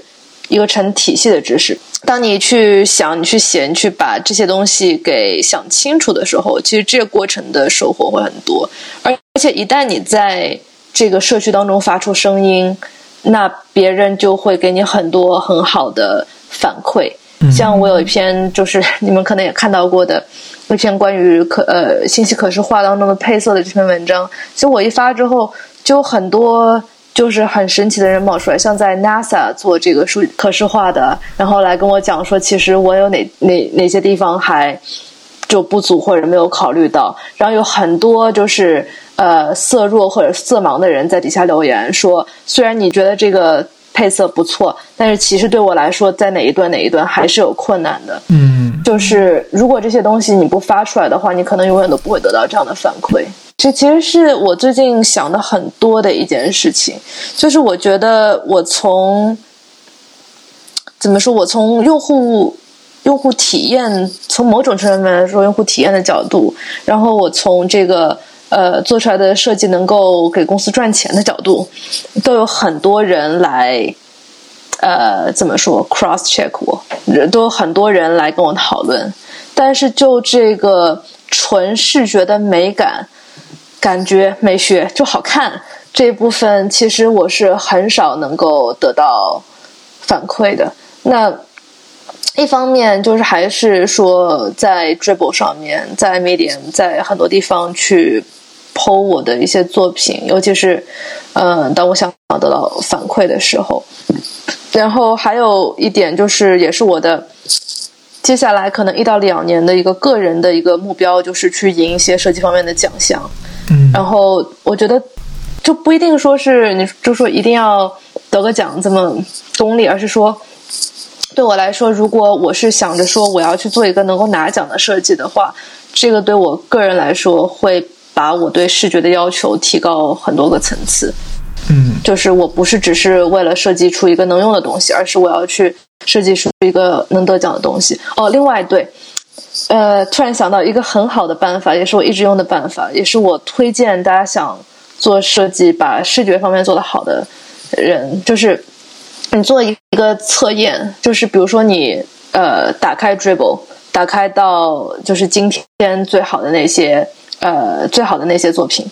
一个成体系的知识。当你去想、你去写、你去把这些东西给想清楚的时候，其实这个过程的收获会很多。而而且一旦你在这个社区当中发出声音，那别人就会给你很多很好的反馈。像我有一篇，就是你们可能也看到过的一篇关于可呃信息可视化当中的配色的这篇文章。其实我一发之后，就很多就是很神奇的人冒出来，像在 NASA 做这个数可视化的，然后来跟我讲说，其实我有哪哪哪些地方还就不足或者没有考虑到，然后有很多就是呃色弱或者色盲的人在底下留言说，虽然你觉得这个配色不错，但是其实对我来说，在哪一段哪一段还是有困难的。嗯就是如果这些东西你不发出来的话，你可能永远都不会得到这样的反馈。这其实是我最近想的很多的一件事情，就是我觉得我从怎么说，我从用户用户体验，从某种程度上来说，用户体验的角度，然后我从这个呃做出来的设计能够给公司赚钱的角度，都有很多人来。呃，怎么说？cross check 我，都有很多人来跟我讨论，但是就这个纯视觉的美感、感觉、美学就好看这一部分，其实我是很少能够得到反馈的。那一方面就是还是说在 Dribble 上面，在 Medium，在很多地方去剖我的一些作品，尤其是嗯、呃，当我想要得到反馈的时候。然后还有一点就是，也是我的接下来可能一到两年的一个个人的一个目标，就是去赢一些设计方面的奖项。嗯然后我觉得就不一定说是你就说一定要得个奖这么功利，而是说对我来说，如果我是想着说我要去做一个能够拿奖的设计的话，这个对我个人来说会把我对视觉的要求提高很多个层次。嗯就是我不是只是为了设计出一个能用的东西，而是我要去设计出一个能得奖的东西。哦，另外对，呃，突然想到一个很好的办法，也是我一直用的办法，也是我推荐大家想做设计、把视觉方面做得好的人，就是你做一个测验，就是比如说你呃打开 Dribble 打开到就是今天最好的那些呃最好的那些作品，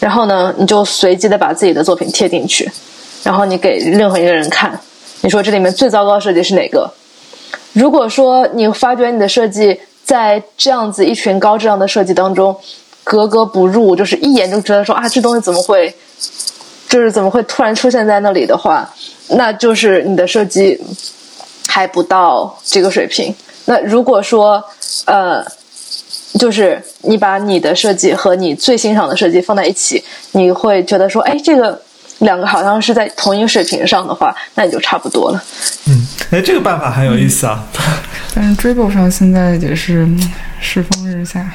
然后呢，你就随机的把自己的作品贴进去，然后你给任何一个人看，你说这里面最糟糕的设计是哪个？如果说你发觉你的设计在这样子一群高质量的设计当中格格不入，就是一眼就觉得说啊，这东西怎么会，就是怎么会突然出现在那里的话，那就是你的设计还不到这个水平。那如果说呃，就是你把你的设计和你最欣赏的设计放在一起，你会觉得说，哎，这个两个好像是在同一个水平上的话，那你就差不多了。嗯，哎，这个办法很有意思啊。但是 Dribble 上现在也是世风日下。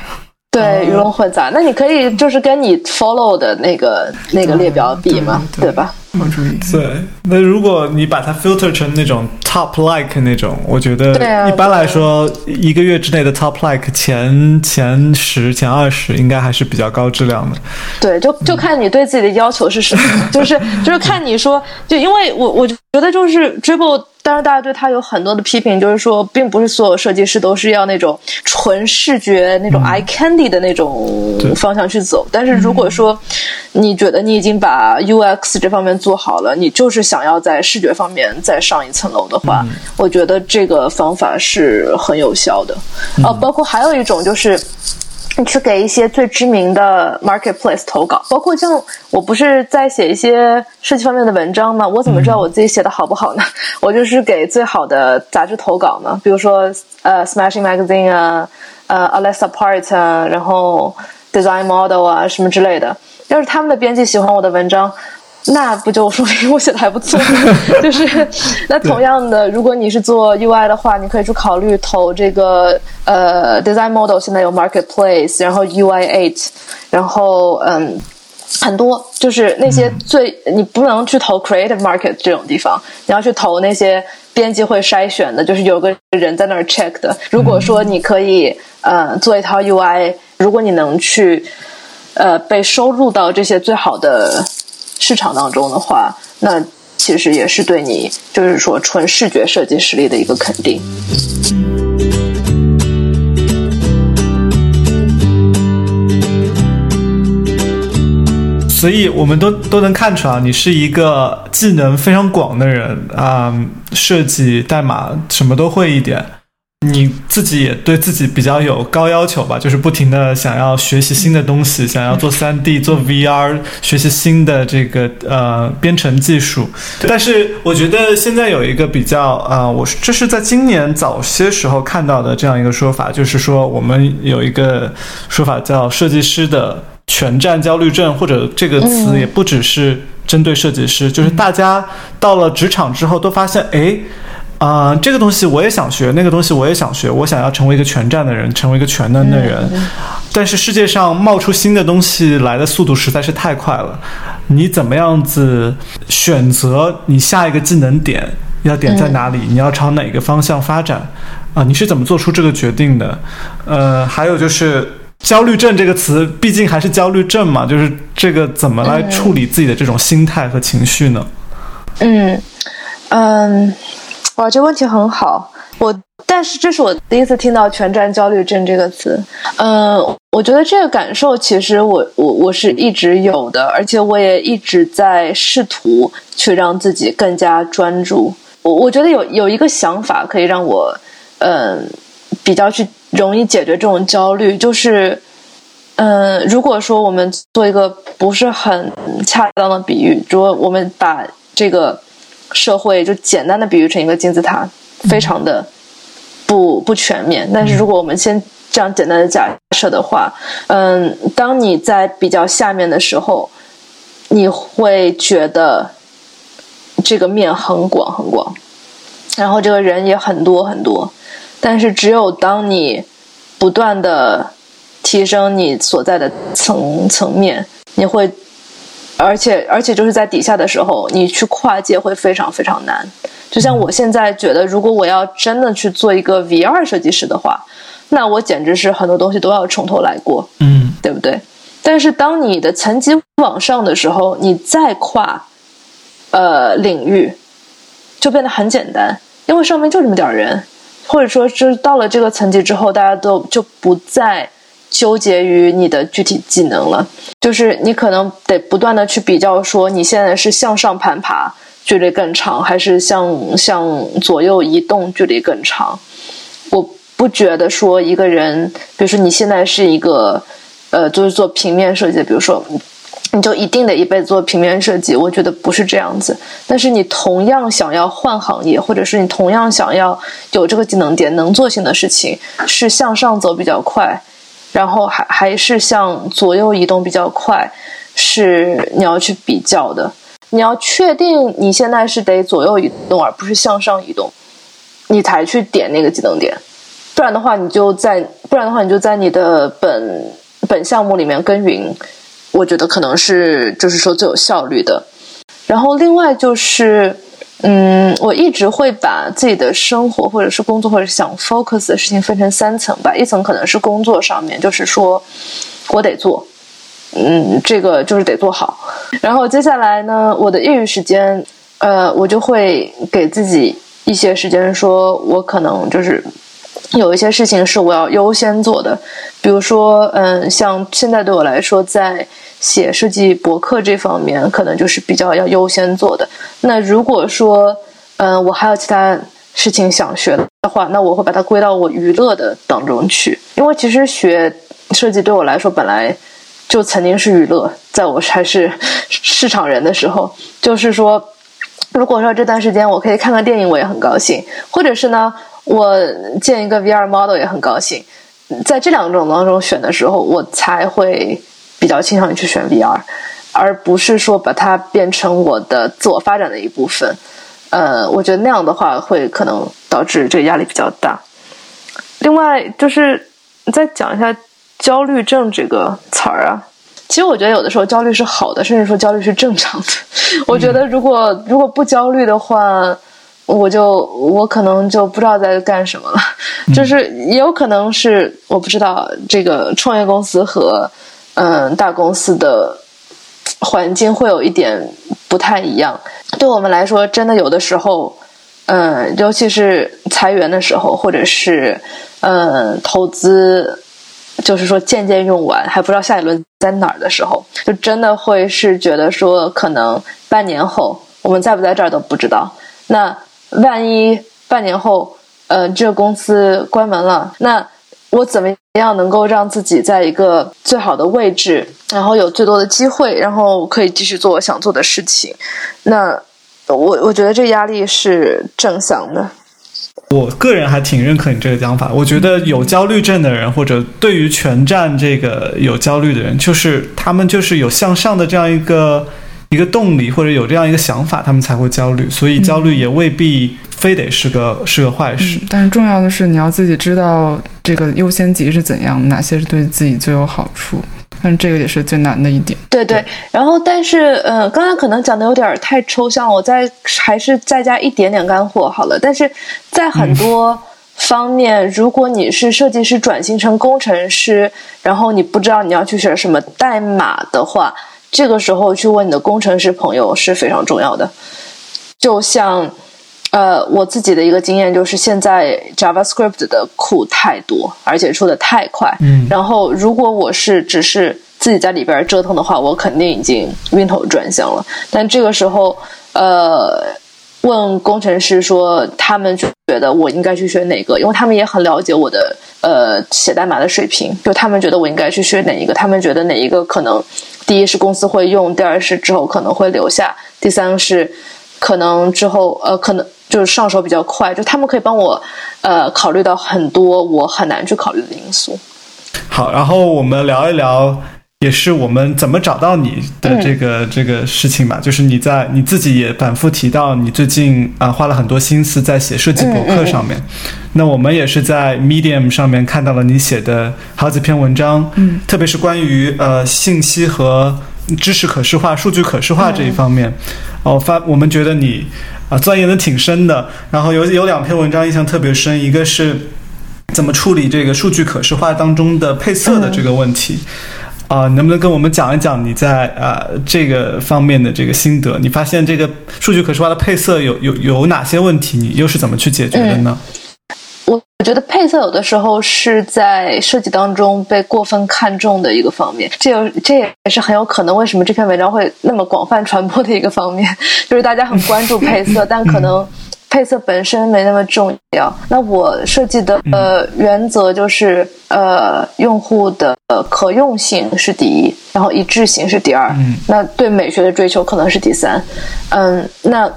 对，鱼龙混杂。那你可以就是跟你 follow 的那个那个列表比嘛，对吧？好注意。对，那如果你把它 filter 成那种 top like 那种，我觉得一般来说，一个月之内的 top like 前前十、前二十应该还是比较高质量的。对，就就看你对自己的要求是什么，就是就是看你说，就因为我我觉得就是 dribble。当然，大家对他有很多的批评，就是说，并不是所有设计师都是要那种纯视觉、那种 eye candy 的那种方向去走。但是，如果说你觉得你已经把 UX 这方面做好了，你就是想要在视觉方面再上一层楼的话，我觉得这个方法是很有效的。哦，包括还有一种就是。你去给一些最知名的 marketplace 投稿，包括像我不是在写一些设计方面的文章吗？我怎么知道我自己写的好不好呢？我就是给最好的杂志投稿嘛，比如说呃 Smashing Magazine 啊，呃 Alexa Part 啊，然后 Design Model 啊什么之类的。要是他们的编辑喜欢我的文章。那不就说明我写的还不错？[LAUGHS] 就是那同样的，如果你是做 UI 的话，你可以去考虑投这个呃 Design Model，现在有 Marketplace，然后 UI Eight，然后嗯很多就是那些最你不能去投 Creative Market 这种地方，你要去投那些编辑会筛选的，就是有个人在那儿 check 的。如果说你可以呃做一套 UI，如果你能去呃被收录到这些最好的。市场当中的话，那其实也是对你，就是说纯视觉设计实力的一个肯定。所以，我们都都能看出来，你是一个技能非常广的人啊，设计、代码什么都会一点。你自己也对自己比较有高要求吧，就是不停的想要学习新的东西，想要做三 D、做 VR，学习新的这个呃编程技术。但是我觉得现在有一个比较啊，我这是在今年早些时候看到的这样一个说法，就是说我们有一个说法叫设计师的全站焦虑症，或者这个词也不只是针对设计师，就是大家到了职场之后都发现，哎。啊，这个东西我也想学，那个东西我也想学，我想要成为一个全站的人，成为一个全能的人。但是世界上冒出新的东西来的速度实在是太快了，你怎么样子选择你下一个技能点要点在哪里？你要朝哪个方向发展？啊，你是怎么做出这个决定的？呃，还有就是焦虑症这个词，毕竟还是焦虑症嘛，就是这个怎么来处理自己的这种心态和情绪呢？嗯嗯。哇，这问题很好。我，但是这是我第一次听到“全站焦虑症”这个词。嗯，我觉得这个感受其实我我我是一直有的，而且我也一直在试图去让自己更加专注。我我觉得有有一个想法可以让我嗯比较去容易解决这种焦虑，就是嗯，如果说我们做一个不是很恰当的比喻，如果我们把这个。社会就简单的比喻成一个金字塔，非常的不不全面。但是如果我们先这样简单的假设的话，嗯，当你在比较下面的时候，你会觉得这个面很广很广，然后这个人也很多很多。但是只有当你不断的提升你所在的层层面，你会。而且，而且就是在底下的时候，你去跨界会非常非常难。就像我现在觉得，如果我要真的去做一个 VR 设计师的话，那我简直是很多东西都要从头来过，嗯，对不对？但是当你的层级往上的时候，你再跨呃领域，就变得很简单，因为上面就这么点人，或者说是到了这个层级之后，大家都就不再纠结于你的具体技能了，就是你可能得不断的去比较，说你现在是向上攀爬距离更长，还是向向左右移动距离更长。我不觉得说一个人，比如说你现在是一个呃，就是做平面设计，比如说。你就一定得一辈子做平面设计？我觉得不是这样子。但是你同样想要换行业，或者是你同样想要有这个技能点、能做性的事情，是向上走比较快，然后还还是向左右移动比较快，是你要去比较的。你要确定你现在是得左右移动，而不是向上移动，你才去点那个技能点。不然的话，你就在不然的话，你就在你的本本项目里面耕耘。我觉得可能是就是说最有效率的，然后另外就是，嗯，我一直会把自己的生活或者是工作或者想 focus 的事情分成三层吧，一层可能是工作上面，就是说我得做，嗯，这个就是得做好，然后接下来呢，我的业余时间，呃，我就会给自己一些时间，说我可能就是。有一些事情是我要优先做的，比如说，嗯，像现在对我来说，在写设计博客这方面，可能就是比较要优先做的。那如果说，嗯，我还有其他事情想学的话，那我会把它归到我娱乐的当中去。因为其实学设计对我来说，本来就曾经是娱乐，在我还是市场人的时候，就是说，如果说这段时间我可以看看电影，我也很高兴，或者是呢。我建一个 VR model 也很高兴，在这两种当中选的时候，我才会比较倾向于去选 VR，而不是说把它变成我的自我发展的一部分。呃，我觉得那样的话会可能导致这个压力比较大。另外，就是再讲一下焦虑症这个词儿啊，其实我觉得有的时候焦虑是好的，甚至说焦虑是正常的。我觉得如果如果不焦虑的话。我就我可能就不知道在干什么了，[LAUGHS] 就是也有可能是我不知道这个创业公司和嗯大公司的环境会有一点不太一样。对我们来说，真的有的时候，嗯，尤其是裁员的时候，或者是嗯投资，就是说渐渐用完还不知道下一轮在哪儿的时候，就真的会是觉得说，可能半年后我们在不在这儿都不知道。那万一半年后，呃，这个公司关门了，那我怎么样能够让自己在一个最好的位置，然后有最多的机会，然后可以继续做我想做的事情？那我我觉得这压力是正向的。我个人还挺认可你这个讲法。我觉得有焦虑症的人，或者对于全站这个有焦虑的人，就是他们就是有向上的这样一个。一个动力或者有这样一个想法，他们才会焦虑，所以焦虑也未必非得是个是个坏事。但是重要的是，你要自己知道这个优先级是怎样，哪些是对自己最有好处。但这个也是最难的一点。对对，然后但是呃，刚刚可能讲的有点太抽象，我再还是再加一点点干货好了。但是在很多方面，如果你是设计师转型成工程师，然后你不知道你要去学什么代码的话。这个时候去问你的工程师朋友是非常重要的。就像，呃，我自己的一个经验就是，现在 JavaScript 的库太多，而且出的太快。嗯。然后，如果我是只是自己在里边折腾的话，我肯定已经晕头转向了。但这个时候，呃，问工程师说，他们觉得我应该去学哪个？因为他们也很了解我的呃写代码的水平，就他们觉得我应该去学哪一个？他们觉得哪一个可能？第一是公司会用，第二是之后可能会留下，第三是可能之后呃可能就是上手比较快，就他们可以帮我呃考虑到很多我很难去考虑的因素。好，然后我们聊一聊。也是我们怎么找到你的这个这个事情吧，就是你在你自己也反复提到，你最近啊花了很多心思在写设计博客上面。那我们也是在 Medium 上面看到了你写的好几篇文章，嗯，特别是关于呃信息和知识可视化、数据可视化这一方面。哦，发我们觉得你啊钻研的挺深的。然后有有两篇文章印象特别深，一个是怎么处理这个数据可视化当中的配色的这个问题。啊，能不能跟我们讲一讲你在呃这个方面的这个心得？你发现这个数据可视化的配色有有有哪些问题？你又是怎么去解决的呢？我觉得配色有的时候是在设计当中被过分看重的一个方面，这有这也是很有可能为什么这篇文章会那么广泛传播的一个方面，[LAUGHS] 就是大家很关注配色，但可能配色本身没那么重要。那我设计的呃原则就是呃用户的可用性是第一，然后一致性是第二，那对美学的追求可能是第三。嗯，那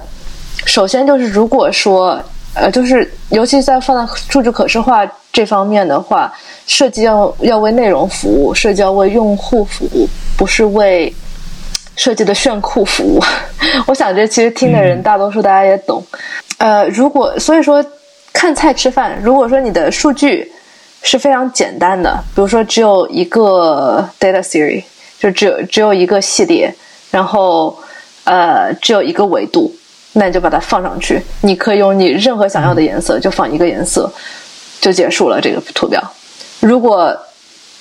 首先就是如果说。呃，就是尤其在放在数据可视化这方面的话，设计要要为内容服务，设计要为用户服务，不是为设计的炫酷服务。[LAUGHS] 我想这其实听的人大多数大家也懂。呃，如果所以说看菜吃饭，如果说你的数据是非常简单的，比如说只有一个 data series，就只有只有一个系列，然后呃只有一个维度。那你就把它放上去，你可以用你任何想要的颜色，就放一个颜色，就结束了这个图表。如果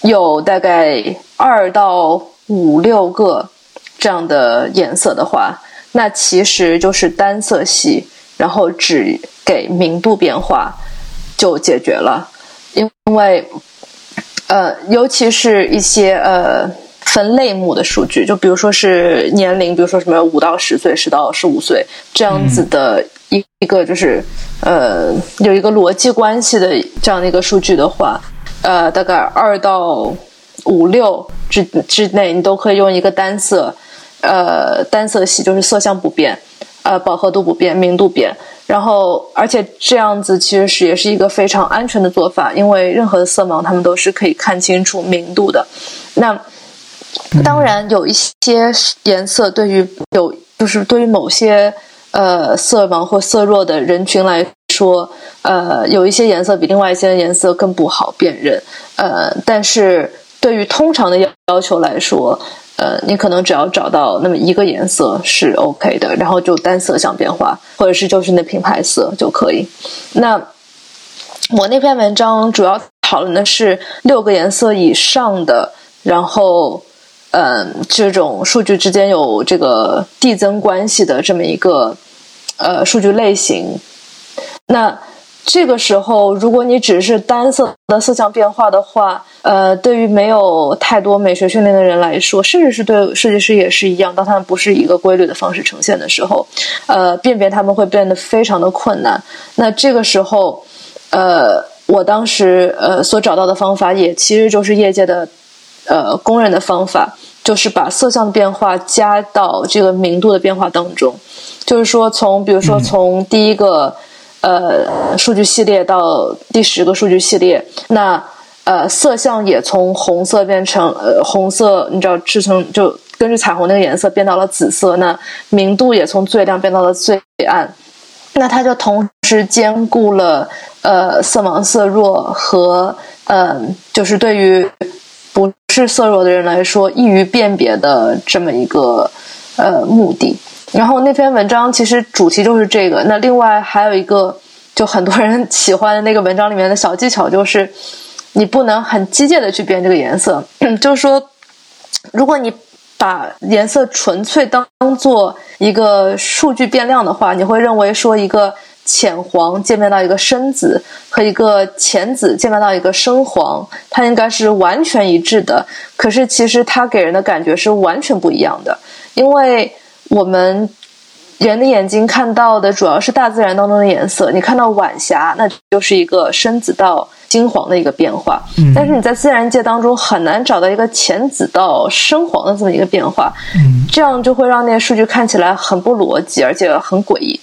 有大概二到五六个这样的颜色的话，那其实就是单色系，然后只给明度变化就解决了。因为呃，尤其是一些呃。分类目的数据，就比如说是年龄，比如说什么五到十岁、十到十五岁这样子的一一个，就是呃有一个逻辑关系的这样的一个数据的话，呃，大概二到五六之之内，你都可以用一个单色，呃，单色系，就是色相不变，呃，饱和度不变，明度变，然后而且这样子其实是也是一个非常安全的做法，因为任何的色盲他们都是可以看清楚明度的，那。当然，有一些颜色对于有就是对于某些呃色盲或色弱的人群来说，呃，有一些颜色比另外一些颜色更不好辨认。呃，但是对于通常的要要求来说，呃，你可能只要找到那么一个颜色是 OK 的，然后就单色相变化，或者是就是那品牌色就可以。那我那篇文章主要讨论的是六个颜色以上的，然后。嗯，这种数据之间有这个递增关系的这么一个呃数据类型，那这个时候，如果你只是单色的色相变化的话，呃，对于没有太多美学训练的人来说，甚至是对设计师也是一样，当他们不是一个规律的方式呈现的时候，呃，辨别他们会变得非常的困难。那这个时候，呃，我当时呃所找到的方法，也其实就是业界的呃公认的方法。就是把色相的变化加到这个明度的变化当中，就是说从比如说从第一个呃数据系列到第十个数据系列，那呃色相也从红色变成呃红色，你知道制成就根据彩虹那个颜色变到了紫色，那明度也从最亮变到了最暗，那它就同时兼顾了呃色盲色弱和嗯就是对于。不是色弱的人来说，易于辨别的这么一个呃目的。然后那篇文章其实主题就是这个。那另外还有一个，就很多人喜欢的那个文章里面的小技巧，就是你不能很机械的去变这个颜色。[CLEARS THROAT] 就是说，如果你把颜色纯粹当做一个数据变量的话，你会认为说一个。浅黄渐变到一个深紫，和一个浅紫渐变到一个深黄，它应该是完全一致的。可是其实它给人的感觉是完全不一样的，因为我们人的眼睛看到的主要是大自然当中的颜色。你看到晚霞，那就是一个深紫到金黄的一个变化。但是你在自然界当中很难找到一个浅紫到深黄的这么一个变化。这样就会让那些数据看起来很不逻辑，而且很诡异。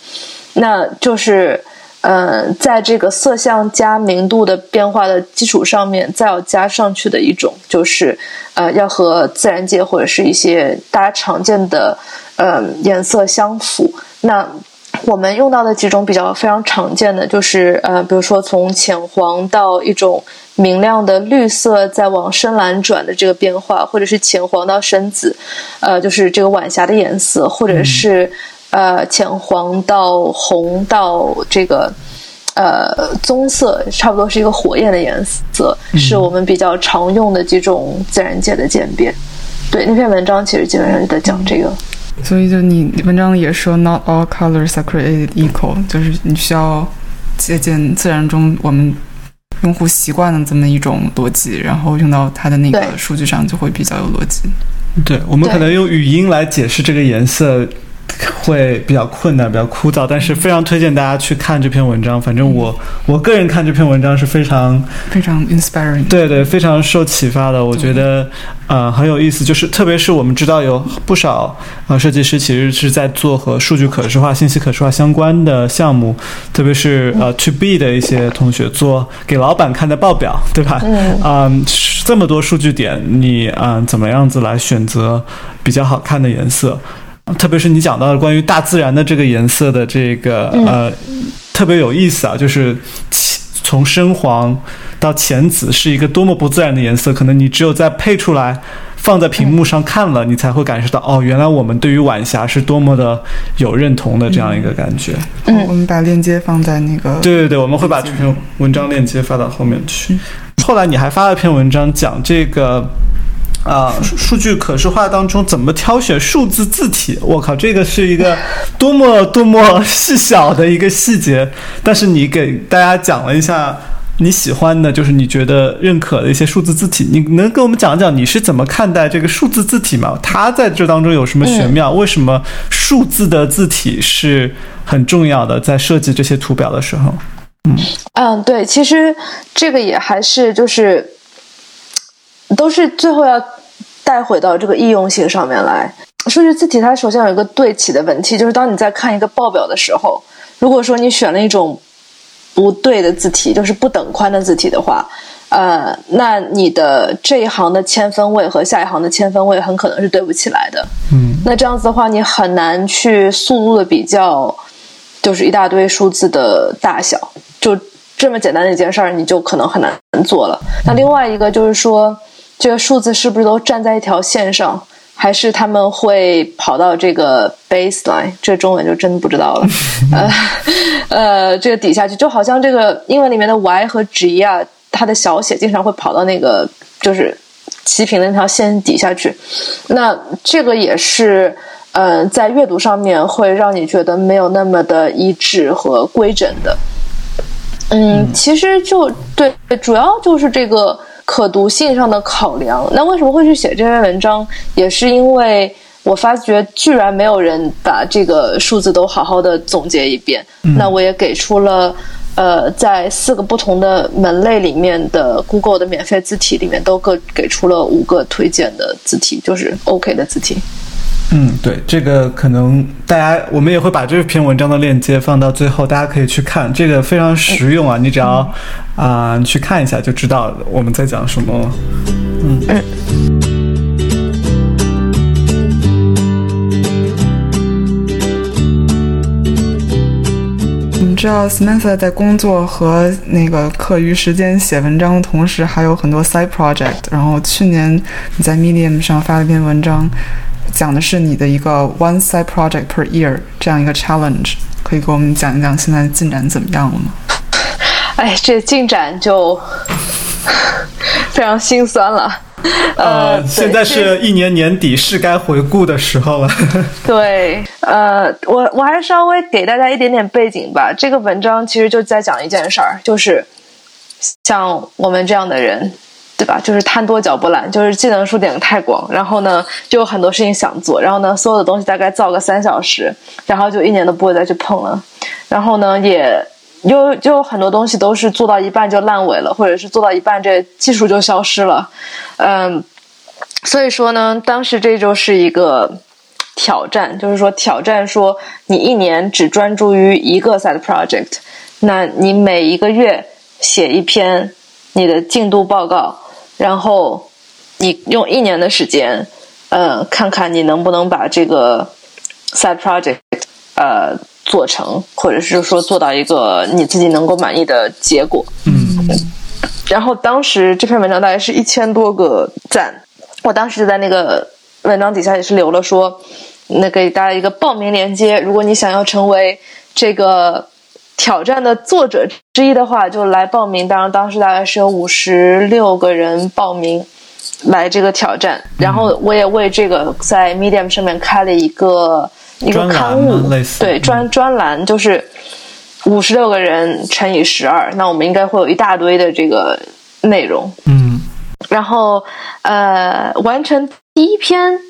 那就是，嗯，在这个色相加明度的变化的基础上面，再要加上去的一种，就是，呃，要和自然界或者是一些大家常见的，嗯，颜色相符。那我们用到的几种比较非常常见的，就是，呃，比如说从浅黄到一种明亮的绿色，再往深蓝转的这个变化，或者是浅黄到深紫，呃，就是这个晚霞的颜色，或者是。呃，浅黄到红到这个呃棕色，差不多是一个火焰的颜色，是我们比较常用的几种自然界的渐变。对，那篇文章其实基本上就在讲这个。所以就你文章里也说，not all colors are created equal，就是你需要借鉴自然中我们用户习惯的这么一种逻辑，然后用到它的那个数据上就会比较有逻辑。对，我们可能用语音来解释这个颜色 [LAUGHS] 会比较困难、比较枯燥，但是非常推荐大家去看这篇文章。反正我我个人看这篇文章是非常非常 inspiring。对对，非常受启发的。我觉得呃很有意思，就是特别是我们知道有不少呃设计师其实是在做和数据可视化、信息可视化相关的项目，特别是呃 to B 的一些同学做给老板看的报表，对吧？嗯嗯，这么多数据点，你嗯怎么样子来选择比较好看的颜色？特别是你讲到的关于大自然的这个颜色的这个呃，特别有意思啊，就是其从深黄到浅紫是一个多么不自然的颜色，可能你只有在配出来。放在屏幕上看了，你才会感受到哦，原来我们对于晚霞是多么的有认同的这样一个感觉。嗯我们把链接放在那个对对对，我们会把这篇文章链接发到后面去。后来你还发了篇文章讲这个。啊、数数据可视化当中怎么挑选数字字体？我靠，这个是一个多么多么 [LAUGHS] 细小的一个细节，但是你给大家讲了一下你喜欢的，就是你觉得认可的一些数字字体，你能跟我们讲讲你是怎么看待这个数字字体吗？它在这当中有什么玄妙？为什么数字的字体是很重要的？在设计这些图表的时候，嗯，对，其实这个也还是就是都是最后要带回到这个易用性上面来。数据字体它首先有一个对齐的问题，就是当你在看一个报表的时候，如果说你选了一种不对的字体，就是不等宽的字体的话，呃，那你的这一行的千分位和下一行的千分位很可能是对不起来的。嗯，那这样子的话，你很难去速度的比较，就是一大堆数字的大小，就这么简单的一件事儿，你就可能很难做了。那另外一个就是说，这个数字是不是都站在一条线上，还是他们会跑到这个 baseline？这中文就真不知道了。[LAUGHS] 呃呃，这个底下去，就好像这个英文里面的 y 和 g 啊，它的小写经常会跑到那个就是齐平的那条线底下去。那这个也是，嗯、在阅读上面会让你觉得没有那么的一致和规整的。嗯，其实就对，主要就是这个可读性上的考量。那为什么会去写这篇文章，也是因为我发觉居然没有人把这个数字都好好的总结一遍。那我也给出了。呃，在四个不同的门类里面的 Google 的免费字体里面，都各给出了五个推荐的字体，就是 OK 的字体。嗯，对，这个可能大家我们也会把这篇文章的链接放到最后，大家可以去看，这个非常实用啊！你只要啊、去看一下就知道我们在讲什么。了。你知道 Samantha 在工作和那个课余时间写文章的同时，还有很多 side project。然后去年你在 Medium 上发了一篇文章，讲的是你的一个 one side project per year 这样一个 challenge，可以给我们讲一讲现在进展怎么样了吗？哎，这进展就非常心酸了。呃，对现在是一年年底，是该回顾的时候了。对，呃，我我还是稍微给大家一点点背景吧。这个文章其实就在讲一件事儿，就是像我们这样的人，对吧？就是贪多嚼不烂，就是技能书点的太广，然后呢，就有很多事情想做，然后呢，所有的东西大概造个三小时，然后就一年都不会再去碰了，然后呢，也。又就有很多东西都是做到一半就烂尾了，或者是做到一半这技术就消失了，嗯，所以说呢，当时这就是一个挑战，就是说挑战说你一年只专注于一个 side project，那你每一个月写一篇你的进度报告，然后你用一年的时间，呃，看看你能不能把这个 side project 呃做成，或者是说做到一个你自己能够满意的结果。嗯然后当时这篇文章大概是一千多个赞，我当时就在那个文章底下也是留了说，那给大家一个报名链接，如果你想要成为这个挑战的作者之一的话，就来报名。当然，当时大概是有五十六个人报名来这个挑战，然后我也为这个在 Medium 上面开了一个一个刊物，类似对嗯专专栏就是。五十六个人乘以十二，那我们应该会有一大堆的这个内容。嗯然后呃，完成第一篇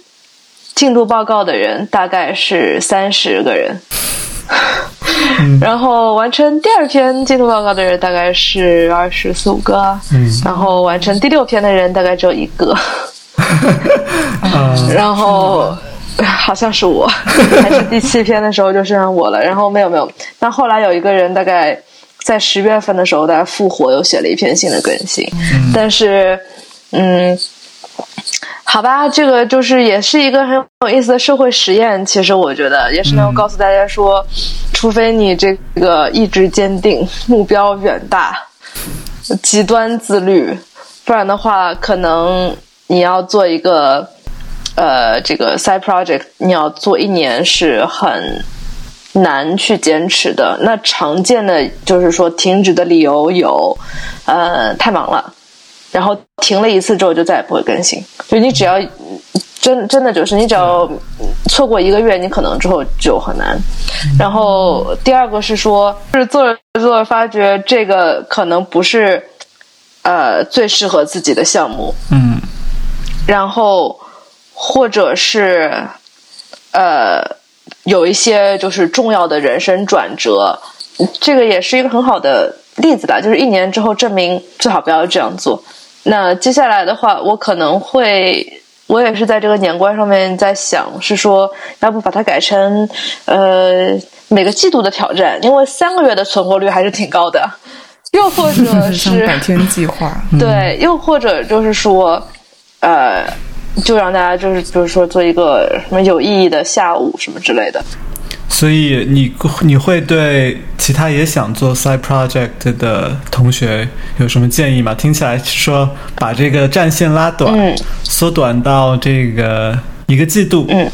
进度报告的人大概是三十个人。然后完成第二篇进度报告的人大概是二十四五个，嗯。然后完成第六篇的人大概只有一个，[LAUGHS] 啊。然后好像是我，[LAUGHS] 还是第七篇的时候就剩下我了。然后没有没有，但后来有一个人大概在十月份的时候，大概复活又写了一篇新的更新，但是嗯。好吧，这个就是也是一个很有意思的社会实验。其实我觉得也是能够告诉大家说，除非你这个意志坚定、目标远大、极端自律，不然的话，可能你要做一个呃这个 side project，你要做一年是很难去坚持的。那常见的就是说停止的理由有，呃，太忙了。然后停了一次之后就再也不会更新。就你只要真真的就是你只要错过一个月，你可能之后就很难。然后第二个是说，就是做着做着发觉这个可能不是呃最适合自己的项目，嗯然后或者是呃有一些就是重要的人生转折，这个也是一个很好的例子吧。就是一年之后证明最好不要这样做。那接下来的话，我可能会，我也是在这个年关上面在想，是说要不把它改成呃每个季度的挑战，因为三个月的存活率还是挺高的。[LAUGHS] 又或者像 [LAUGHS] 是百天计划，[LAUGHS] 对，又或者就是说，呃，就让大家就是比如说做一个什么有意义的下午什么之类的。所以你你会对其他也想做 side project 的同学有什么建议吗？听起来是说把这个战线拉短，嗯缩短到这个一个季度，嗯，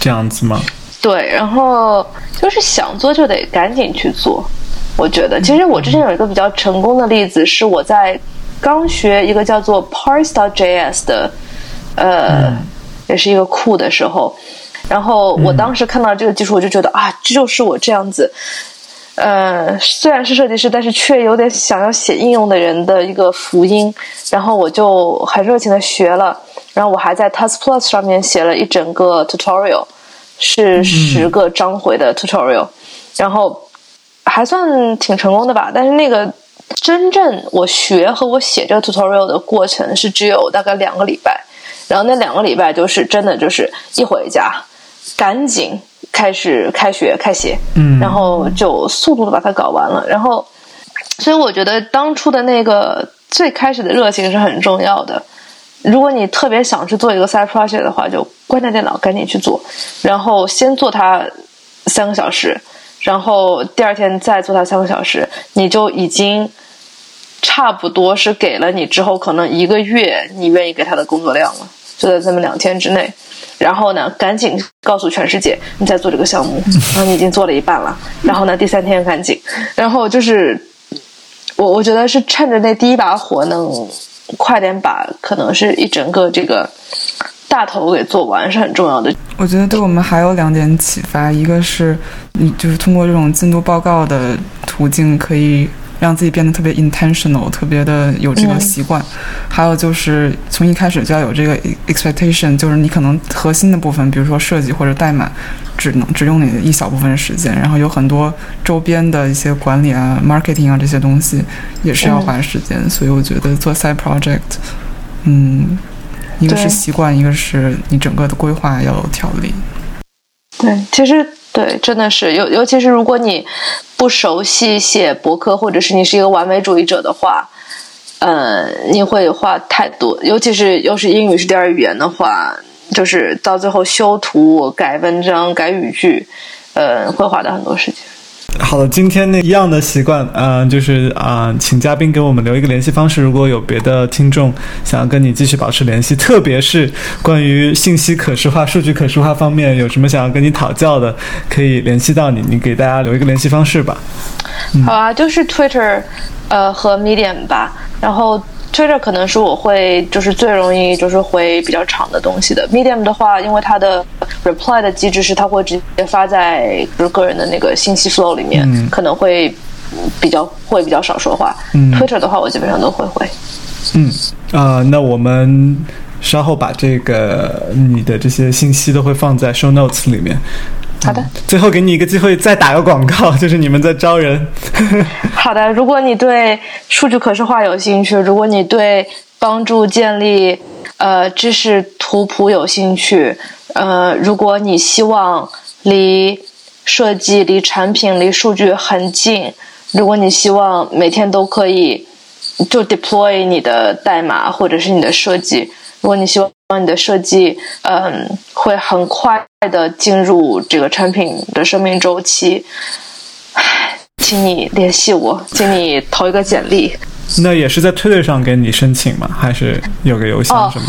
这样子吗？对，然后就是想做就得赶紧去做。我觉得，其实我之前有一个比较成功的例子，是我在刚学一个叫做 Parse.js 的，呃，也是一个库的时候，然后我当时看到这个技术，我就觉得啊，这就是我这样子，呃，虽然是设计师，但是却有点想要写应用的人的一个福音。然后我就很热情的学了，然后我还在 Task Plus 上面写了一整个 tutorial，是十个章回的 tutorial，、然后还算挺成功的吧。但是那个真正我学和我写这个 tutorial 的过程是只有大概两个礼拜，然后那两个礼拜就是真的就是一回家赶紧开始开学开写，嗯然后就速度的把它搞完了。然后，所以我觉得当初的那个最开始的热情是很重要的。如果你特别想去做一个 side project 的话，就关掉电脑，赶紧去做，然后先做它三个小时，然后第二天再做它三个小时，你就已经差不多是给了你之后可能一个月你愿意给他的工作量了，就在这么两天之内。然后呢，赶紧告诉全世界你在做这个项目，然后你已经做了一半了。然后呢，第三天赶紧，然后就是我我觉得是趁着那第一把火能快点把可能是一整个这个大头给做完是很重要的。我觉得对我们还有两点启发，一个是你就是通过这种进度报告的途径，可以让自己变得特别 intentional，特别的有这个嗯习惯。还有就是从一开始就要有这个 expectation，就是你可能核心的部分，比如说设计或者代码，只能只用你的一小部分时间，然后有很多周边的一些管理啊、marketing 啊这些东西也是要花时间。所以我觉得做 side project，嗯。一个是习惯，一个是你整个的规划要有条理。对，其实对，真的是尤尤其是如果你不熟悉写博客，或者是你是一个完美主义者的话，呃，你会花太多，尤其是又是英语是第二语言的话，就是到最后修图、改文章、改语句，呃，会花掉很多时间。好了，今天那一样的习惯，嗯、就是啊、请嘉宾给我们留一个联系方式。如果有别的听众想要跟你继续保持联系，特别是关于信息可视化、数据可视化方面，有什么想要跟你讨教的，可以联系到你。你给大家留一个联系方式吧。好啊，就是 Twitter，呃和 Medium 吧。然后 Twitter 可能是我会就是最容易就是回比较长的东西的。Medium 的话，因为它的 reply 的机制是它会直接发在就是个人的那个信息 flow 里面，可能会比较会比较少说话。Twitter 的话，我基本上都会回。嗯啊，那我们稍后把这个你的这些信息都会放在 show notes 里面。好的，最后给你一个机会，再打个广告，[LAUGHS] 就是你们在招人。[LAUGHS] 好的，如果你对数据可视化有兴趣，如果你对帮助建立呃知识图谱有兴趣，呃，如果你希望离设计、离产品、离数据很近，如果你希望每天都可以就 deploy 你的代码或者是你的设计，如果你希望。你的设计，嗯，会很快的进入这个产品的生命周期。请你联系我，请你投一个简历。那也是在推特上给你申请吗？还是有个邮箱什么？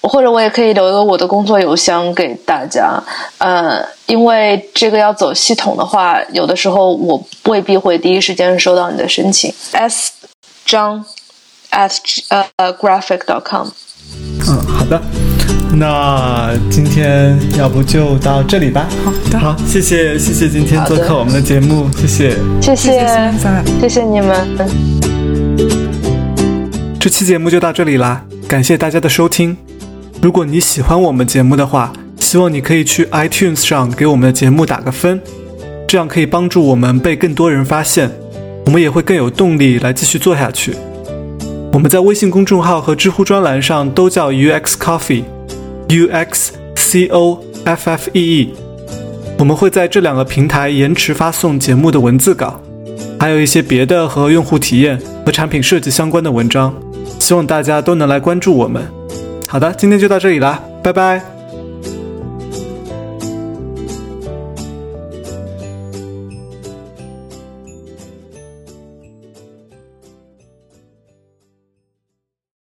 或者我也可以留一个我的工作邮箱给大家。呃，因为这个要走系统的话，有的时候我未必会第一时间收到你的申请。s 张 at 呃 graphic dot com。嗯，好的，那今天要不就到这里吧。好的，好，谢谢，谢谢今天做客我们的节目，谢谢，谢谢，谢谢你们。这期节目就到这里啦，感谢大家的收听。如果你喜欢我们节目的话，希望你可以去 iTunes 上给我们的节目打个分，这样可以帮助我们被更多人发现，我们也会更有动力来继续做下去。我们在微信公众号和知乎专栏上都叫 UX Coffee，U X C O F F E E。我们会在这两个平台延迟发送节目的文字稿，还有一些别的和用户体验和产品设计相关的文章。希望大家都能来关注我们。好的，今天就到这里啦，拜拜。